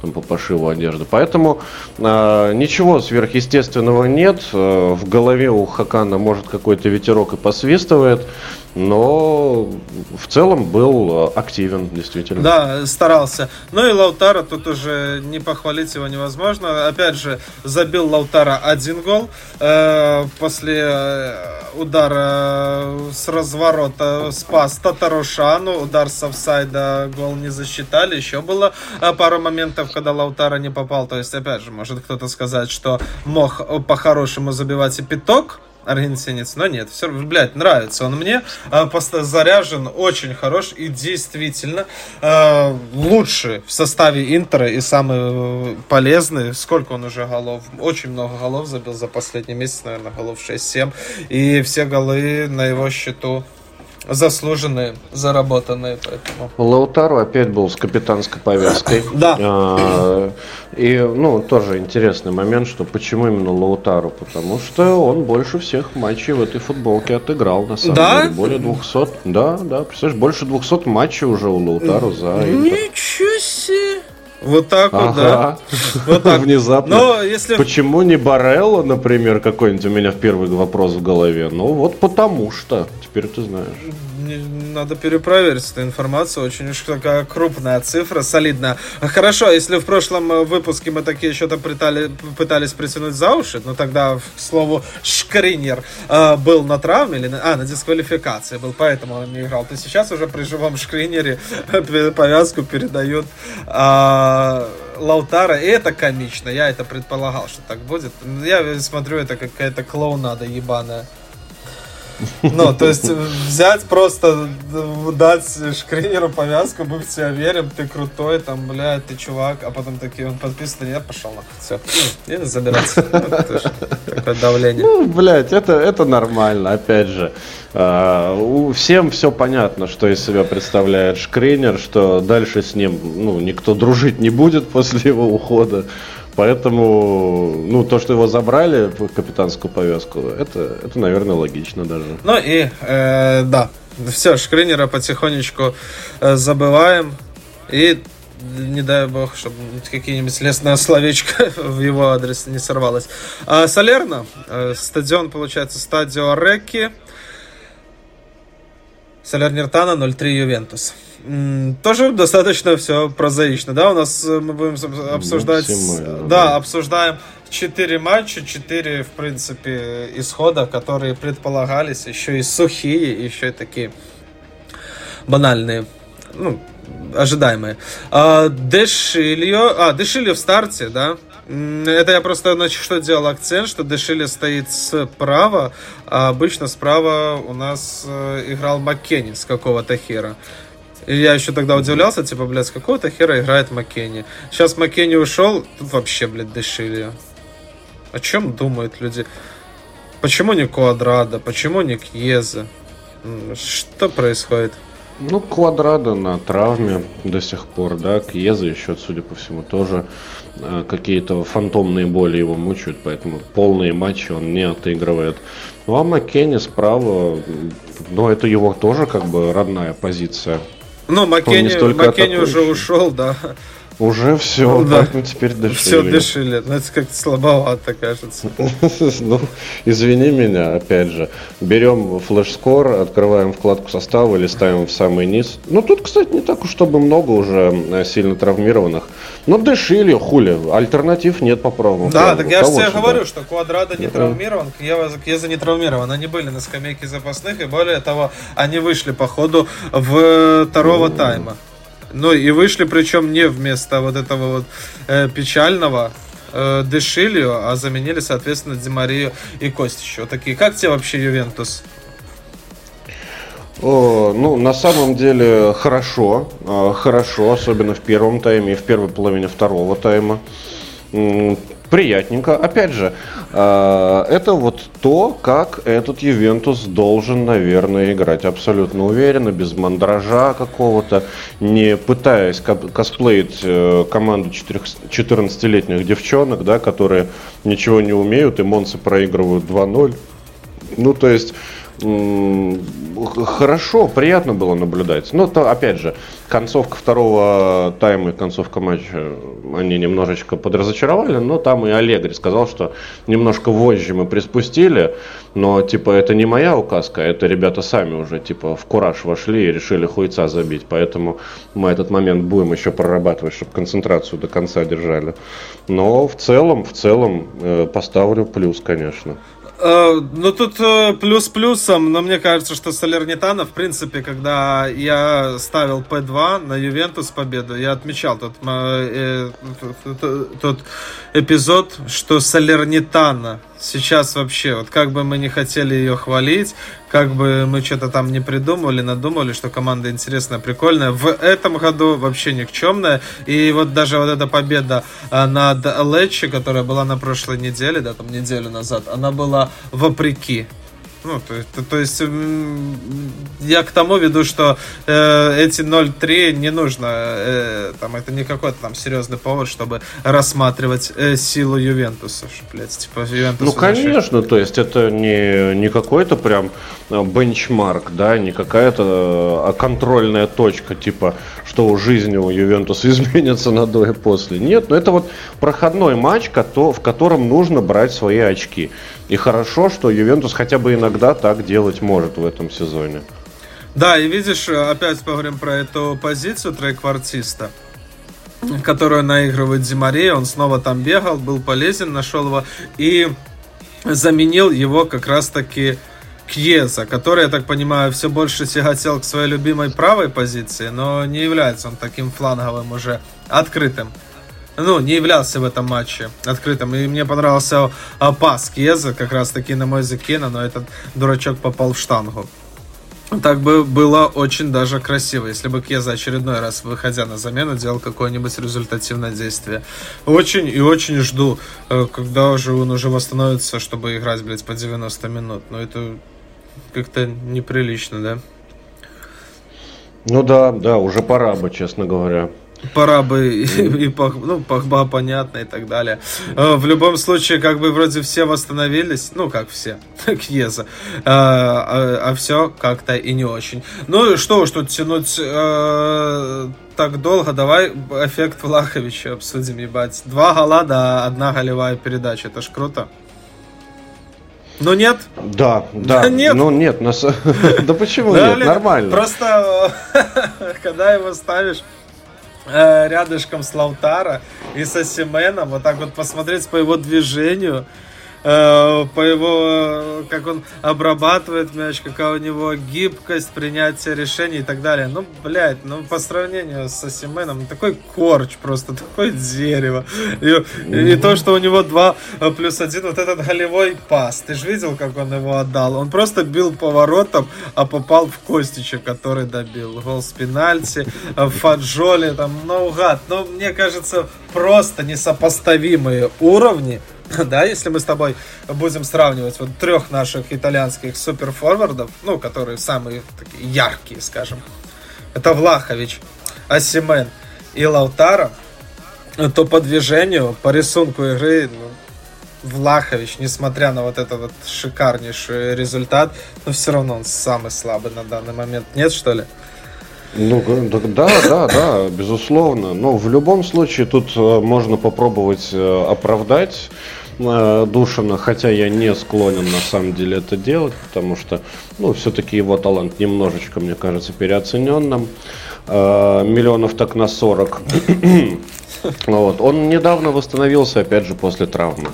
там, по пошиву одежды. Поэтому э, ничего сверхъестественного нет. Э, в голове у Хакана может какой-то ветерок и посвистывает но в целом был э, активен, действительно. Да, старался. Ну и Лаутара тут уже не похвалить его невозможно. Опять же, забил Лаутара один гол э, после э, удара с разворота спас Татарушану. Удар с офсайда гол не засчитали. Еще было э, пару моментов, когда Лаутара не попал. То есть, опять же, может кто-то сказать, что мог по-хорошему забивать и пяток аргентинец, но нет, все блядь, нравится он мне, э, заряжен, очень хорош и действительно э, лучший в составе Интера и самый полезный. Сколько он уже голов? Очень много голов забил за последний месяц, наверное, голов 6-7. И все голы на его счету заслуженные, заработанные, поэтому. Лаутару опять был с капитанской повязкой. (coughs) Да. А, и, ну, тоже интересный момент, что почему именно Лаутару? Потому что он больше всех матчей в этой футболке отыграл, на самом да? деле. Более 200. Да, да, представляешь, больше 200 матчей уже у Лаутару за Ничего себе! Вот так ага. вот, да. Вот так. Внезапно. Но если... Почему не Барелло, например, какой-нибудь у меня в первый вопрос в голове? Ну вот потому что теперь ты знаешь. Надо перепроверить эту информацию. Очень уж такая крупная цифра, солидная. Хорошо, если в прошлом э, выпуске мы такие что-то пытали, пытались притянуть за уши, ну тогда, к слову, Шкринер э, был на травме, или на, а, на дисквалификации был, поэтому он не играл, то сейчас уже при живом Шкринере (laughs) повязку передают э, Лаутара, и это комично. Я это предполагал, что так будет. Я смотрю, это какая-то клоунада ебаная. Ну, то есть взять просто, дать Шкринеру повязку, мы в тебя верим, ты крутой, там, бля, ты чувак, а потом такие, он подписан, я пошел на все. И забираться. Такое давление. Ну, блядь, это, это нормально, опять же. У всем все понятно, что из себя представляет Шкринер, что дальше с ним ну, никто дружить не будет (laughs) после его ухода. Поэтому, ну, то, что его забрали, капитанскую повязку, это, это наверное, логично даже. Ну и, э, да, все, Шкринера потихонечку э, забываем. И не дай бог, чтобы какие-нибудь лесное словечко (laughs) в его адрес не сорвалось. А, Салерно, э, стадион, получается, стадио Рекки. Салерниртана 0-3 Ювентус. Тоже достаточно все прозаично, да? У нас э, мы будем обсуждать, да, да, обсуждаем четыре матча, четыре, в принципе, исхода, которые предполагались, еще и сухие, еще и такие банальные, ну, ожидаемые. А, Дешильо, а, Дешильо в старте, да? Это я просто, значит, что делал акцент, что Дешили стоит справа, а обычно справа у нас э, играл Маккенни с какого-то хера. И я еще тогда удивлялся, типа, блядь, с какого-то хера играет Маккенни. Сейчас Маккенни ушел, тут вообще, блядь, дышили. О чем думают люди? Почему не Квадрада? Почему не Кьеза? Что происходит? Ну, Квадрада на травме до сих пор, да, Кьеза еще, судя по всему, тоже э, какие-то фантомные боли его мучают, поэтому полные матчи он не отыгрывает. Ну, а Маккенни справа, ну, это его тоже как бы родная позиция. Ну, Маккенни, Маккенни уже ушел, да. Уже все, (laughs) да. поэтому теперь дышили. Все дышили, но это как-то слабовато, кажется. (laughs) ну, извини меня, опять же. Берем флеш-скор, открываем вкладку состава или ставим в самый низ. Ну, тут, кстати, не так уж чтобы много уже э, сильно травмированных. Но дышили, хули, альтернатив нет по правому. Да, так я же тебе говорю, что Квадрада не травмирован, Кьеза не травмирован. Они были на скамейке запасных, и более того, они вышли по ходу в второго тайма. Ну и вышли, причем не вместо вот этого вот э, печального э, Дешилио, а заменили, соответственно, Димарию и Костичу. Такие, как тебе вообще Ювентус? Ну, на самом деле, хорошо. Э, хорошо, особенно в первом тайме и в первой половине второго тайма приятненько. Опять же, э, это вот то, как этот Ювентус должен, наверное, играть. Абсолютно уверенно, без мандража какого-то, не пытаясь косплеить э, команду 14-летних девчонок, да, которые ничего не умеют, и Монсы проигрывают 2-0. Ну, то есть хорошо, приятно было наблюдать. Но то, опять же, концовка второго тайма и концовка матча, они немножечко подразочаровали, но там и Аллегри сказал, что немножко вожжи мы приспустили, но, типа, это не моя указка, это ребята сами уже, типа, в кураж вошли и решили хуйца забить, поэтому мы этот момент будем еще прорабатывать, чтобы концентрацию до конца держали. Но в целом, в целом, э, поставлю плюс, конечно. Э, ну, тут э, плюс плюсом, но мне кажется, что Салернитана, в принципе, когда я ставил P2 на Ювентус победу, я отмечал тот, э, тот, тот эпизод, что Салернитана Сейчас вообще, вот как бы мы не хотели ее хвалить, как бы мы что-то там не придумывали, надумали, что команда интересная, прикольная, в этом году вообще никчемная. И вот даже вот эта победа а, над Летчи, которая была на прошлой неделе, да, там неделю назад, она была вопреки ну, то, то, то есть я к тому веду, что э, эти 0-3 не нужно, э, там, это не какой-то там серьезный повод, чтобы рассматривать э, силу Ювентуса, что, блядь, типа Ювентус. Ну, конечно, то есть это не, не какой-то прям э, бенчмарк, да, не какая-то а контрольная точка, типа, что у жизни у Ювентуса (laughs) изменится на до и после. Нет, но это вот проходной матч, в котором нужно брать свои очки. И хорошо, что Ювентус хотя бы иногда так делать может в этом сезоне. Да, и видишь, опять поговорим про эту позицию треквартиста которую наигрывает Зимария. Он снова там бегал, был полезен, нашел его и заменил его как раз-таки Кьеза, который, я так понимаю, все больше тяготел к своей любимой правой позиции, но не является он таким фланговым уже открытым ну, не являлся в этом матче открытым. И мне понравился а, пас Кеза, как раз таки на мой закина, но этот дурачок попал в штангу. Так бы было очень даже красиво, если бы Кеза очередной раз, выходя на замену, делал какое-нибудь результативное действие. Очень и очень жду, э, когда уже он уже восстановится, чтобы играть, блядь, по 90 минут. Но это как-то неприлично, да? Ну да, да, уже пора бы, честно говоря пора бы и, (laughs) и ну, Пахба понятно и так далее. Э, в любом случае, как бы вроде все восстановились, ну как все, (laughs) Кьеза, а, а, а все как-то и не очень. Ну что уж тут тянуть а, так долго, давай эффект Влаховича обсудим, ебать. Два гола, да, одна голевая передача, это ж круто. Ну нет? Да, да. Нет. Ну нет, нас... (laughs) да почему нет? Нормально. Просто когда его ставишь Э, рядышком с Лаутара и со Семеном, вот так вот посмотреть по его движению, Э, по его, как он обрабатывает мяч, какая у него гибкость, принятия решений и так далее. Ну, блядь, ну, по сравнению с Асименом, такой корч просто, (laughs) такое дерево. И, и, то, что у него 2 плюс 1, вот этот голевой пас, ты же видел, как он его отдал? Он просто бил поворотом, а попал в Костича, который добил. Гол с пенальти, Фаджоли, там, наугад. Но мне кажется, просто несопоставимые уровни (laughs) да, если мы с тобой будем сравнивать вот трех наших итальянских суперфорвардов, ну, которые самые такие яркие, скажем, это Влахович, Асимен и Лаутара, то по движению, по рисунку игры, ну, Влахович, несмотря на вот этот вот шикарнейший результат, но все равно он самый слабый на данный момент. Нет, что ли? Ну, да, да, да, безусловно. Но в любом случае тут э, можно попробовать э, оправдать Душина, хотя я не склонен на самом деле это делать, потому что, ну, все-таки его талант немножечко, мне кажется, переоцененным. Э, миллионов так на 40. (clears throat) вот. Он недавно восстановился, опять же, после травмы.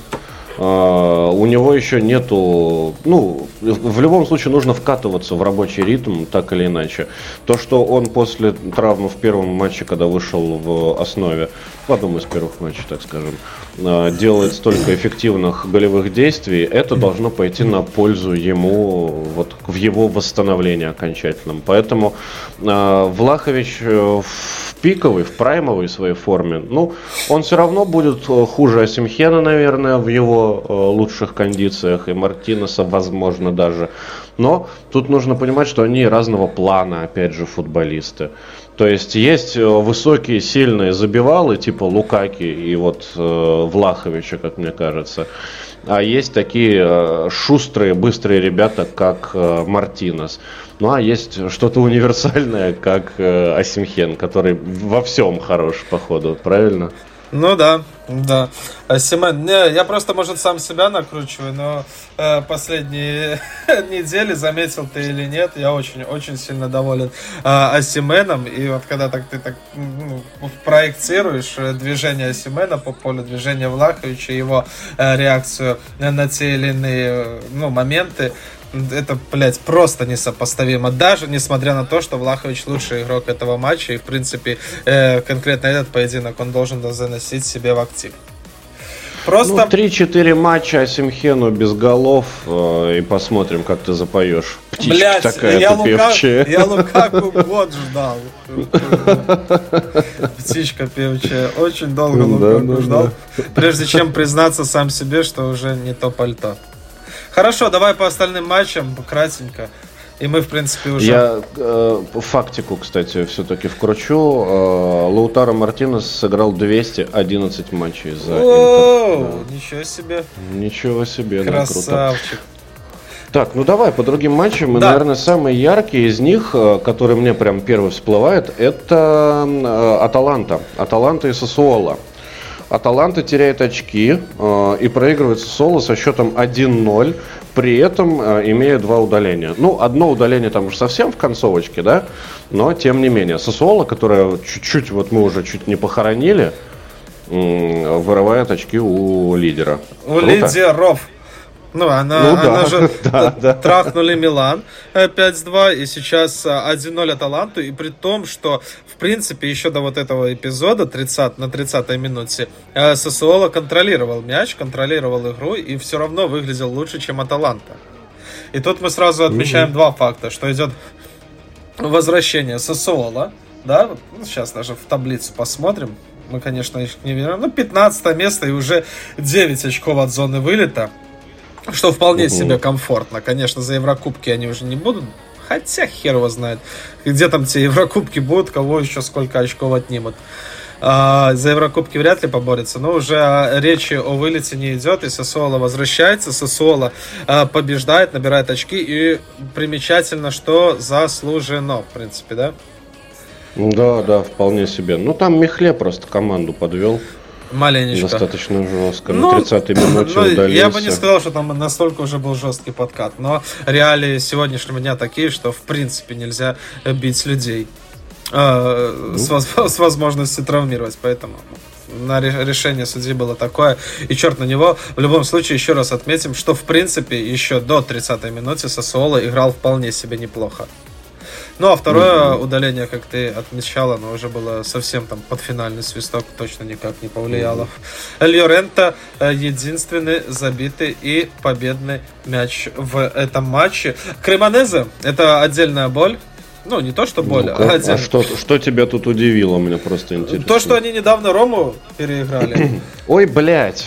Uh, у него еще нету, ну, в любом случае нужно вкатываться в рабочий ритм, так или иначе. То, что он после травмы в первом матче, когда вышел в основе, в одном из первых матчей, так скажем, Э, делает столько эффективных голевых действий, это должно пойти на пользу ему вот в его восстановлении окончательном. Поэтому э, Влахович э, в пиковой, в праймовой своей форме, ну, он все равно будет хуже Асимхена, наверное, в его лучших кондициях, и Мартинеса, возможно, даже. Но тут нужно понимать, что они разного плана, опять же, футболисты. То есть есть э, высокие, сильные забивалы, типа Лукаки и вот э, Влаховича, как мне кажется. А есть такие э, шустрые, быстрые ребята, как э, Мартинес. Ну а есть что-то универсальное, как э, Асимхен, который во всем хорош, походу, правильно? Ну да, да. А Семен, не, я просто, может, сам себя накручиваю, но э, последние (laughs) недели, заметил ты или нет, я очень-очень сильно доволен э, Асименом. И вот когда так ты так ну, проектируешь э, движение Асимена по полю, движение Влаховича, его э, реакцию на те или иные э, ну, моменты, это, блядь, просто несопоставимо. Даже несмотря на то, что Влахович лучший игрок этого матча, и, в принципе, э, конкретно этот поединок он должен заносить себе в актив. Просто... Ну, 3-4 матча Асимхену без голов, э, и посмотрим, как ты запоешь. Птичка Блядь, такая я, Лука... я Лукаку (laughs) год ждал. Птичка певчая. Очень долго Лукаку да, ждал, да. прежде чем признаться сам себе, что уже не то пальто. Хорошо, давай по остальным матчам, кратенько. И мы, в принципе, уже... Я э, фактику, кстати, все-таки вкручу. Э, Лаутаро Мартинес сыграл 211 матчей за О, Да. Ничего себе. Ничего себе, Красавчик. да, круто. Так, ну давай по другим матчам. И, да. наверное, самый яркий из них, э, который мне прям первый всплывает, это э, Аталанта. Аталанта и Сосуола. Аталанта теряет очки э, и проигрывает Соло со счетом 1-0, при этом э, имея два удаления. Ну, одно удаление там уж совсем в концовочке, да, но тем не менее. Сосуола, которая чуть-чуть, вот мы уже чуть не похоронили, э, вырывает очки у лидера. У Круто? лидеров. Ну, она, ну, да. она же (laughs) да, да. трахнули Милан 5-2, и сейчас 1-0 Аталанту, и при том, что, в принципе, еще до вот этого эпизода 30, на 30-й минуте э, Сосуола контролировал мяч, контролировал игру, и все равно выглядел лучше, чем Аталанта. И тут мы сразу отмечаем mm-hmm. два факта, что идет возвращение Сосуола, да, ну, сейчас даже в таблицу посмотрим, мы, конечно, их не видим, ну, 15 место и уже 9 очков от зоны вылета. Что вполне угу. себе комфортно. Конечно, за Еврокубки они уже не будут. Хотя хер его знает. Где там те Еврокубки будут, кого еще сколько очков отнимут. А, за Еврокубки вряд ли поборется, но уже речи о вылете не идет, и Сосуола возвращается, Сосуола а, побеждает, набирает очки, и примечательно, что заслужено, в принципе, да? Да, да, вполне себе. Ну, там Михле просто команду подвел. Маленечко. Достаточно жестко. Ну, на 30-й минуте ну, удалился. Я бы не сказал, что там настолько уже был жесткий подкат. Но реалии сегодняшнего дня такие, что в принципе нельзя бить людей. Э, ну. с, с возможностью травмировать. Поэтому на решение судьи было такое. И черт на него. В любом случае, еще раз отметим, что в принципе еще до 30-й минуты Сосуола играл вполне себе неплохо. Ну, а второе mm-hmm. удаление, как ты отмечал, оно уже было совсем там под финальный свисток, точно никак не повлияло. Mm-hmm. Эль э, единственный забитый и победный мяч в этом матче. Кремонезе – это отдельная боль. Ну, не то, что боль, ну а, а что, что тебя тут удивило, мне просто интересно. То, что они недавно Рому переиграли. Ой, блядь.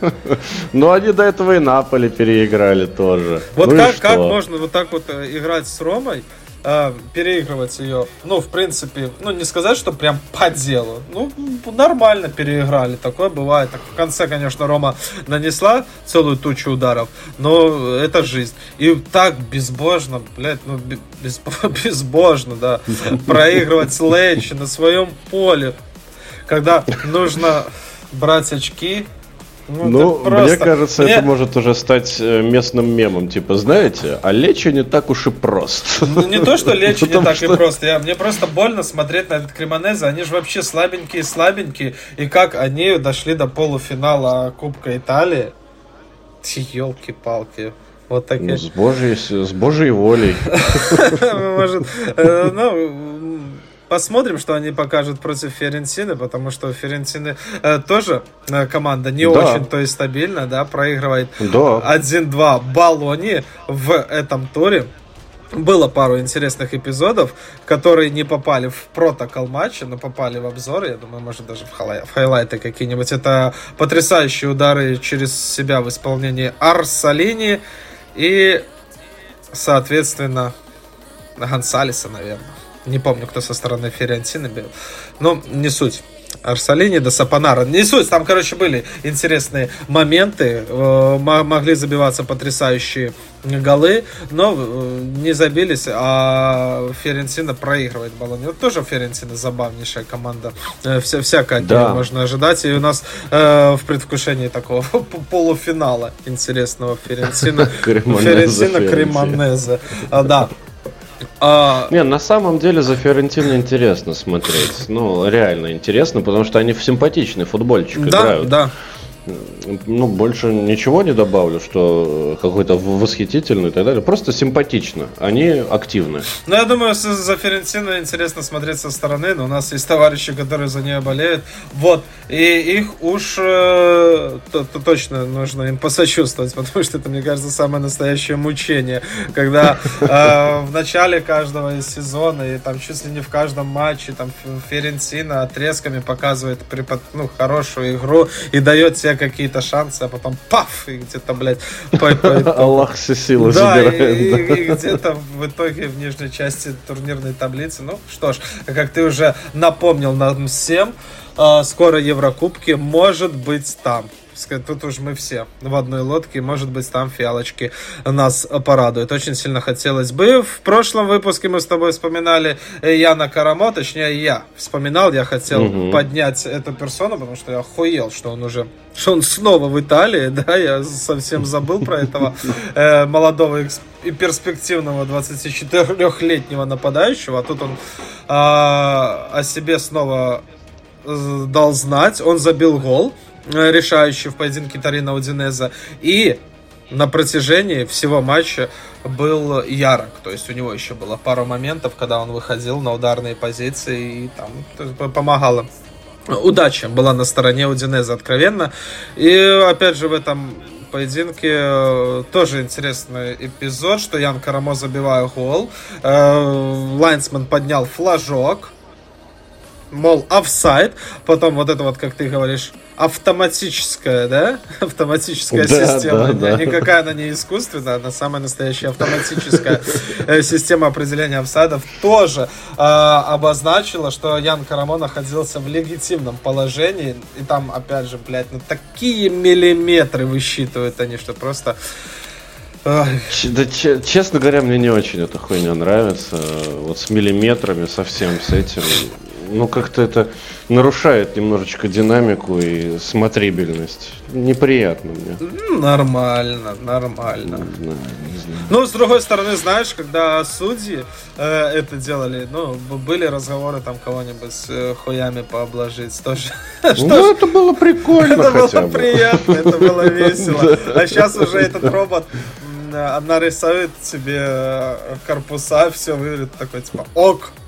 (laughs) Ну, они до этого и Наполи переиграли тоже. Вот ну как, как можно вот так вот э, играть с Ромой, э, переигрывать ее? Ну, в принципе, ну, не сказать, что прям по делу. Ну, нормально переиграли. Такое бывает. Так, в конце, конечно, Рома нанесла целую тучу ударов, но это жизнь. И так безбожно, блядь, ну, без, (laughs) безбожно, да, проигрывать Лэчи на своем поле, когда нужно брать очки, ну, ну просто... мне кажется, мне... это может уже стать э, местным мемом. Типа, знаете, а лечо не так уж и просто. Ну, не то, что (laughs) лечо не так и просто. Я, мне просто больно смотреть на этот Кремонезе. Они же вообще слабенькие-слабенькие. И как они дошли до полуфинала Кубка Италии. Елки-палки. Вот такие. Ну, с, божьей, с божьей волей. (laughs) Может, э, ну, Посмотрим, что они покажут против Ферентины, потому что Ферентины э, тоже э, команда не да. очень, то есть стабильно, да, проигрывает да. 1-2 Балони в этом туре. Было пару интересных эпизодов, которые не попали в протокол матча, но попали в обзор. Я думаю, может даже в, хайлай- в хайлайты какие-нибудь. Это потрясающие удары через себя в исполнении Арсалини и, соответственно, Гонсалеса, наверное. Не помню, кто со стороны Ферентины бил. Но не суть. Арсалини до Сапонара. Не суть, там, короче, были интересные моменты. Э, могли забиваться потрясающие голы, но э, не забились, а Ферентина проигрывает Болонью. Тоже Ферентина забавнейшая команда. Э, вся, всякое да. можно ожидать. И у нас э, в предвкушении такого (laughs) полуфинала интересного Ферентина. (laughs) Ферентина Кремонезе. Да. А... Не, на самом деле за Фиорентино интересно смотреть. Ну, реально интересно, потому что они в симпатичный футбольчик да, играют. Да, ну, больше ничего не добавлю, что какой-то восхитительный и так далее. Просто симпатично. Они активны. Ну, я думаю, за Ферентино интересно смотреть со стороны, но у нас есть товарищи, которые за нее болеют. Вот. И их уж э, то, то точно нужно им посочувствовать, потому что это, мне кажется, самое настоящее мучение. Когда э, в начале каждого сезона и там чуть ли не в каждом матче там Ферентино отрезками показывает ну, хорошую игру и дает тебе какие-то шансы, а потом паф, и где-то, блядь, (laughs) Аллах все силы да, забирает. И, и, и где-то в итоге в нижней части турнирной таблицы. Ну что ж, как ты уже напомнил нам всем, а, скоро Еврокубки может быть там тут уж мы все в одной лодке, может быть, там фиалочки нас порадуют. Очень сильно хотелось бы. В прошлом выпуске мы с тобой вспоминали Яна Карамо, точнее, я вспоминал, я хотел угу. поднять эту персону, потому что я охуел, что он уже что он снова в Италии, (laughs) да, я совсем забыл про этого э, молодого и перспективного 24-летнего нападающего, а тут он э, о себе снова э, дал знать, он забил гол, Э, решающий в поединке Тарина Удинеза. И на протяжении всего матча был ярок. То есть у него еще было пару моментов, когда он выходил на ударные позиции и там помогало. Удача была на стороне Удинеза, откровенно. И опять же в этом поединке э, тоже интересный эпизод, что Янн Карамо забивает гол. Э, Лайнсман поднял флажок мол, офсайд, потом вот это вот, как ты говоришь, автоматическая, да, (laughs) автоматическая да, система, да, да. никакая она не искусственная, она самая настоящая автоматическая э, система определения офсайдов тоже э, обозначила, что Янн Карамо находился в легитимном положении, и там, опять же, блядь, ну такие миллиметры высчитывают они, что просто... Да, честно говоря, мне не очень эта хуйня нравится. Вот с миллиметрами, совсем с этим ну как-то это нарушает немножечко динамику и смотрибельность. Неприятно мне. Нормально, нормально. Не знаю, не знаю. Ну, с другой стороны, знаешь, когда судьи э, это делали, ну, были разговоры там кого-нибудь с э, хуями пообложить тоже. (laughs) Ну, это было прикольно Это было приятно, это было (laughs) весело. А сейчас уже этот робот нарисует себе э, корпуса, все выглядит такой, типа, ок, ну,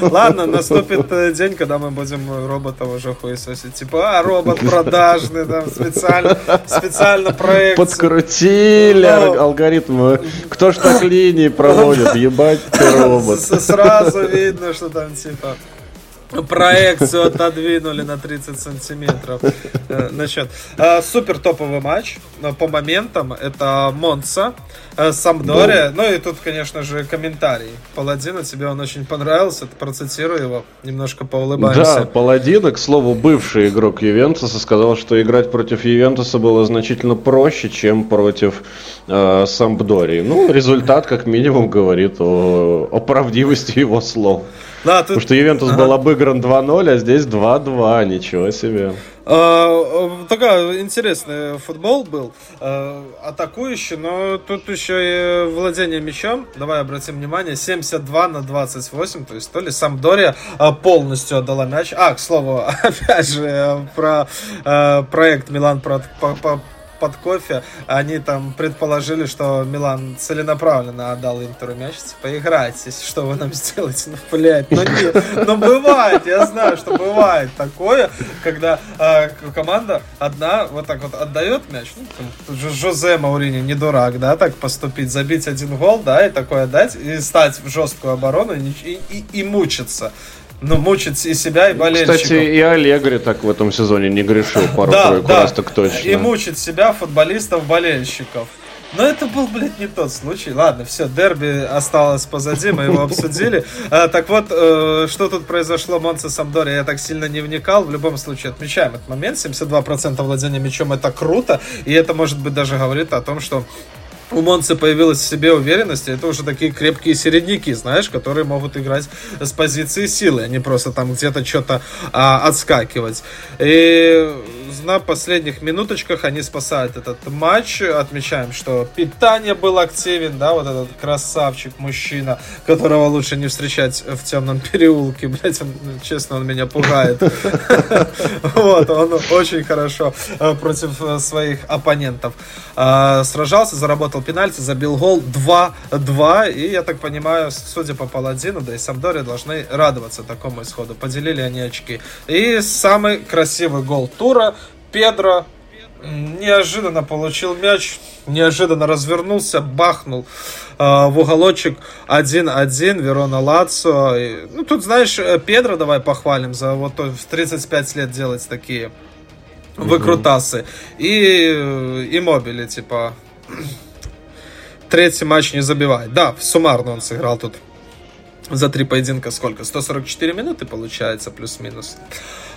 Ладно, наступит э, день, когда мы будем роботов уже хуесосить. Типа, а, робот продажный, там, специально, специально проект. Подкрутили Но... алгоритмы. Кто ж так линии проводит? (laughs) Ебать ты робот. Сразу видно, что там, типа, проекцию отодвинули на 30 сантиметров. Э, значит, э, супер топовый матч э, по моментам. Это Монца, Самдория. Ну и тут, конечно же, комментарий. Паладина, тебе он очень понравился. Процитирую его, немножко поулыбаемся. Да, Паладина, к слову, бывший игрок Ювентуса, сказал, что играть против Ювентуса было значительно проще, чем против э, Самбдории. Ну, результат, как минимум, говорит о, о правдивости его слов. Да, тут... Потому что Ювентус ага. был обыгран 2-0, а здесь 2-2, ничего себе. А, такой интересный футбол был, а, атакующий, но тут еще и владение мячом, давай обратим внимание, 72 на 28, то есть то ли Самдория а, полностью отдала мяч. А, к слову, (laughs) опять же, про проект Милан про, под кофе, они там предположили, что Милан целенаправленно отдал Интеру мяч, типа, играйте, что вы нам сделаете, ну, блядь, ну, нет, ну, бывает, я знаю, что бывает такое, когда э, команда одна вот так вот отдает мяч, ну, там, Жозе Маурини не дурак, да, так поступить, забить один гол, да, и такое отдать, и стать в жесткую оборону и, и, и мучиться ну, мучить и себя, и болельщиков. Кстати, и Аллегри так в этом сезоне не грешил пару-тройку да, раз так точно. И мучить себя, футболистов, болельщиков. Но это был, блядь, не тот случай. Ладно, все, дерби осталось позади, мы его обсудили. (laughs) А, так вот, э, что тут произошло Монце Самдори, я так сильно не вникал. В любом случае, отмечаем этот момент. 72% владения мячом это круто. И это, может быть, даже говорит о том, что у Монцы появилась в себе уверенность, это уже такие крепкие середняки, знаешь, которые могут играть с позиции силы, а не просто там где-то что-то а, отскакивать. И на последних минуточках они спасают этот матч. Отмечаем, что питание был активен, да, вот этот красавчик, мужчина, которого лучше не встречать в темном переулке. (laughs) Блять, он, честно, он меня пугает. (laughs) Вот, он очень хорошо э, против э, своих оппонентов э, сражался, заработал пенальти, забил гол 2-2. И, я так понимаю, судя по Паладину, да и Самдоре должны радоваться такому исходу. Поделили они очки. И самый красивый гол тура Педро неожиданно получил мяч, неожиданно развернулся, бахнул э, в уголочек 1-1 Верона Лацо. Ну, тут, знаешь, э, Педро давай похвалим за вот в 35 лет делать такие выкрутасы. И, э, и мобили, типа, (clears throat) третий матч не забивает. Да, суммарно он сыграл тут за три поединка сколько? 144 минуты получается, плюс-минус.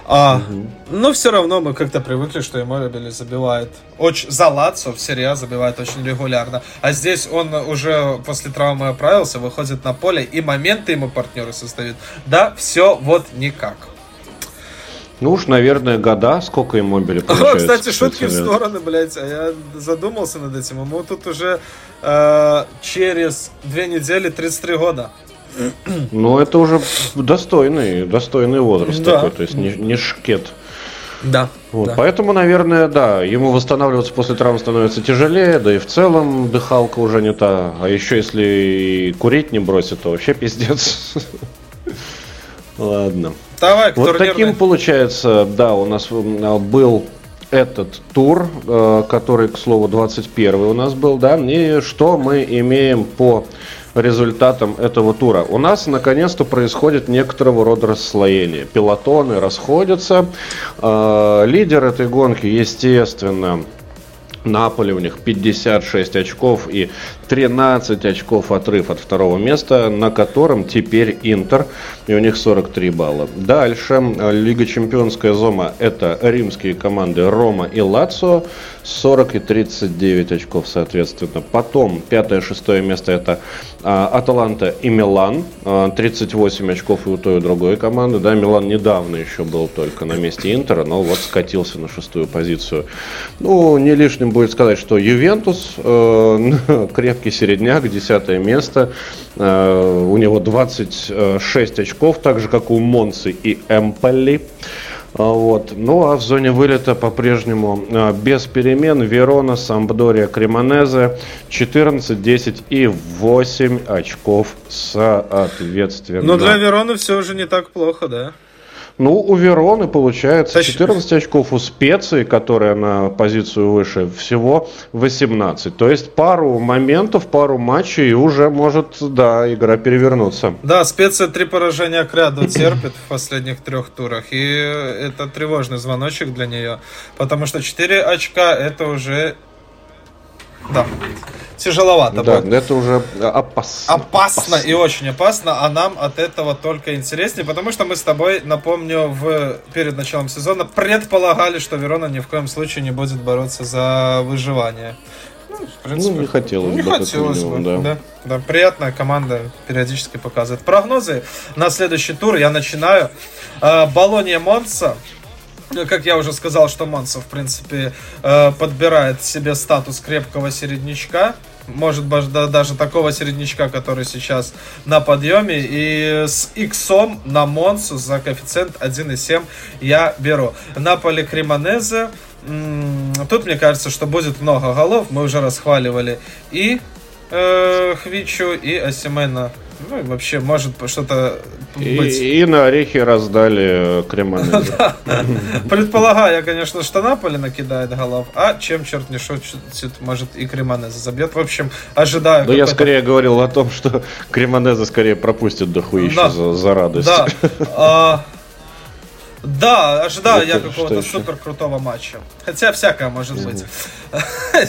А, угу. Но все равно мы как-то привыкли, что Иммобили забивает очень за Лацо в серии а забивает очень регулярно. А здесь он уже после травмы оправился, выходит на поле и моменты ему партнеры создают. Да, все вот никак. Ну уж, наверное, года, сколько ему были (laughs) получается. О, кстати, шутки в стороны, блядь, а я задумался над этим. Ему тут уже э, через две недели 33 года. Ну, это уже достойный, достойный возраст да. такой, то есть не, не шкет. Да. Вот, да. Поэтому, наверное, да, ему восстанавливаться после травм становится тяжелее, да и в целом дыхалка уже не та. А еще если и курить не бросит, то вообще пиздец. Ладно. Давай, вот таким получается, да, у нас э, был этот тур, э, который, к слову, 21 у нас был, да, и что мы имеем по результатом этого тура. У нас наконец-то происходит некоторого рода расслоение. Пилотоны расходятся. Э, лидер этой гонки, естественно, Наполе у них 56 очков и 13 очков отрыв от второго места, на котором теперь Интер, и у них 43 балла. Дальше Лига Чемпионская зона – это римские команды Рома и Лацо, 40 и 39 очков соответственно. Потом пятое-шестое место – это а, Аталанта и Милан, 38 а, очков и у той и у другой команды. Да, Милан недавно еще был только на месте Интера, но вот скатился на шестую позицию. Ну, не лишним будет сказать, что Ювентус э, (laughs) крепкий середняк, десятое место. Э, у него 26 очков, так же, как у Монсы и Эмполи. А, вот. Ну а в зоне вылета по-прежнему а, без перемен Верона, Самбдория, Кремонезе 14, 10 и 8 очков соответственно. Но для Вероны все же не так плохо, да? Ну, у Вероны получается 14 очков, у Специи, которая на позицию выше, всего 18. То есть пару моментов, пару матчей, и уже может, да, игра перевернуться. Да, Специя три поражения к ряду терпит в последних трех турах, и это тревожный звоночек для нее, потому что 4 очка это уже да. Тяжеловато да, будет. это уже опасно. Опасно и очень опасно, а нам от этого только интереснее, потому что мы с тобой, напомню, в, перед началом сезона предполагали, что Верона ни в коем случае не будет бороться за выживание. Ну, в принципе, ну не хотелось не бы. хотелось бы, да. да. Да, приятная команда периодически показывает. Прогнозы на следующий тур я начинаю. Э, Болония Монца ну, как я уже сказал, что Монсов, в принципе, э, подбирает себе статус крепкого середнячка. Может быть, даже такого середнячка, который сейчас на подъеме. И с иксом на Монсу за коэффициент 1,7 я беру. Наполе Кремонезе. Тут, мне кажется, что будет много голов. Мы уже расхваливали и э, Хвичу, и Асимена ну, вообще, может что-то быть. И, и на орехи раздали креманы. (laughs) Предполагаю, конечно, что Наполи накидает голов, а чем черт не шутит, может и Кремонеза забьет. В общем, ожидаю. Да я скорее говорил о том, что (laughs) Кремонеза скорее пропустит дохуища за, за радость. Да. (laughs) А, да, ожидаю я какого-то супер крутого матча. Хотя всякое может быть.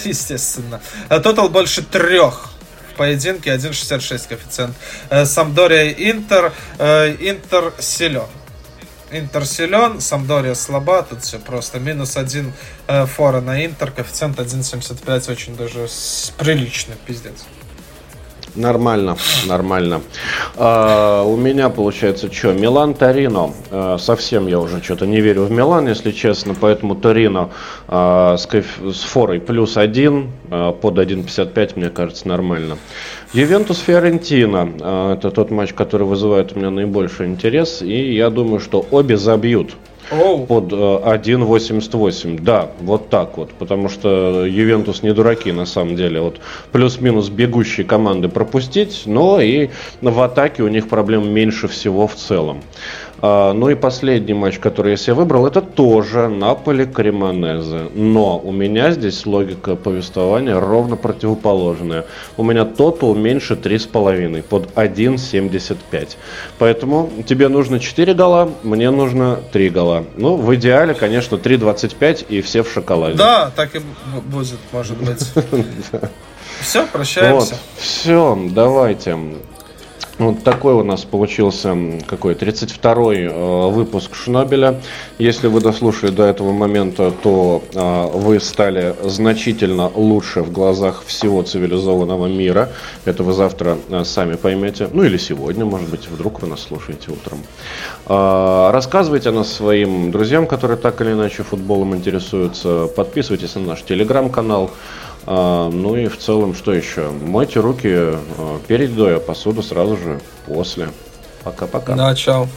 Естественно. Тотал больше трех поединке 1.66 коэффициент. Э, Самдория Интер, э, Интер силен. Интер силен, Самдория слаба, тут все просто. Минус один э, фора на Интер, коэффициент 1.75, очень даже приличный, пиздец. Нормально, нормально. А, у меня получается что? Милан Торино. А, совсем я уже что-то не верю в Милан, если честно. Поэтому Торино а, с, с форой плюс один а, под 1.55, мне кажется, нормально. Ювентус Фиорентина. А, это тот матч, который вызывает у меня наибольший интерес. И я думаю, что обе забьют Oh. под 1.88. Э, да, вот так вот. Потому что Ювентус не дураки на самом деле. Вот плюс-минус бегущие команды пропустить, но и в атаке у них проблем меньше всего в целом. А, ну и последний матч, который я себе выбрал, это тоже Наполи Кремонезе. Но у меня здесь логика повествования ровно противоположная. У меня тотал меньше 3,5 под 1,75. Поэтому тебе нужно 4 гола, мне нужно 3 гола. Ну, в идеале, конечно, 3,25 и все в шоколаде. Да, так и будет, может быть. (laughs) Все, прощаемся. Все, давайте. Вот такой у нас получился какой 32-й э, выпуск Шнобеля. Если вы дослушали до этого момента, то э, вы стали значительно лучше в глазах всего цивилизованного мира. Это вы завтра э, сами поймете. Ну или сегодня, может быть, вдруг вы нас слушаете утром. Э, рассказывайте о нас своим друзьям, которые так или иначе футболом интересуются. Подписывайтесь на наш телеграм-канал. А, ну и в целом, что еще? Мойте руки а, перед едой, а посуду сразу же после. Пока-пока. Да, чао.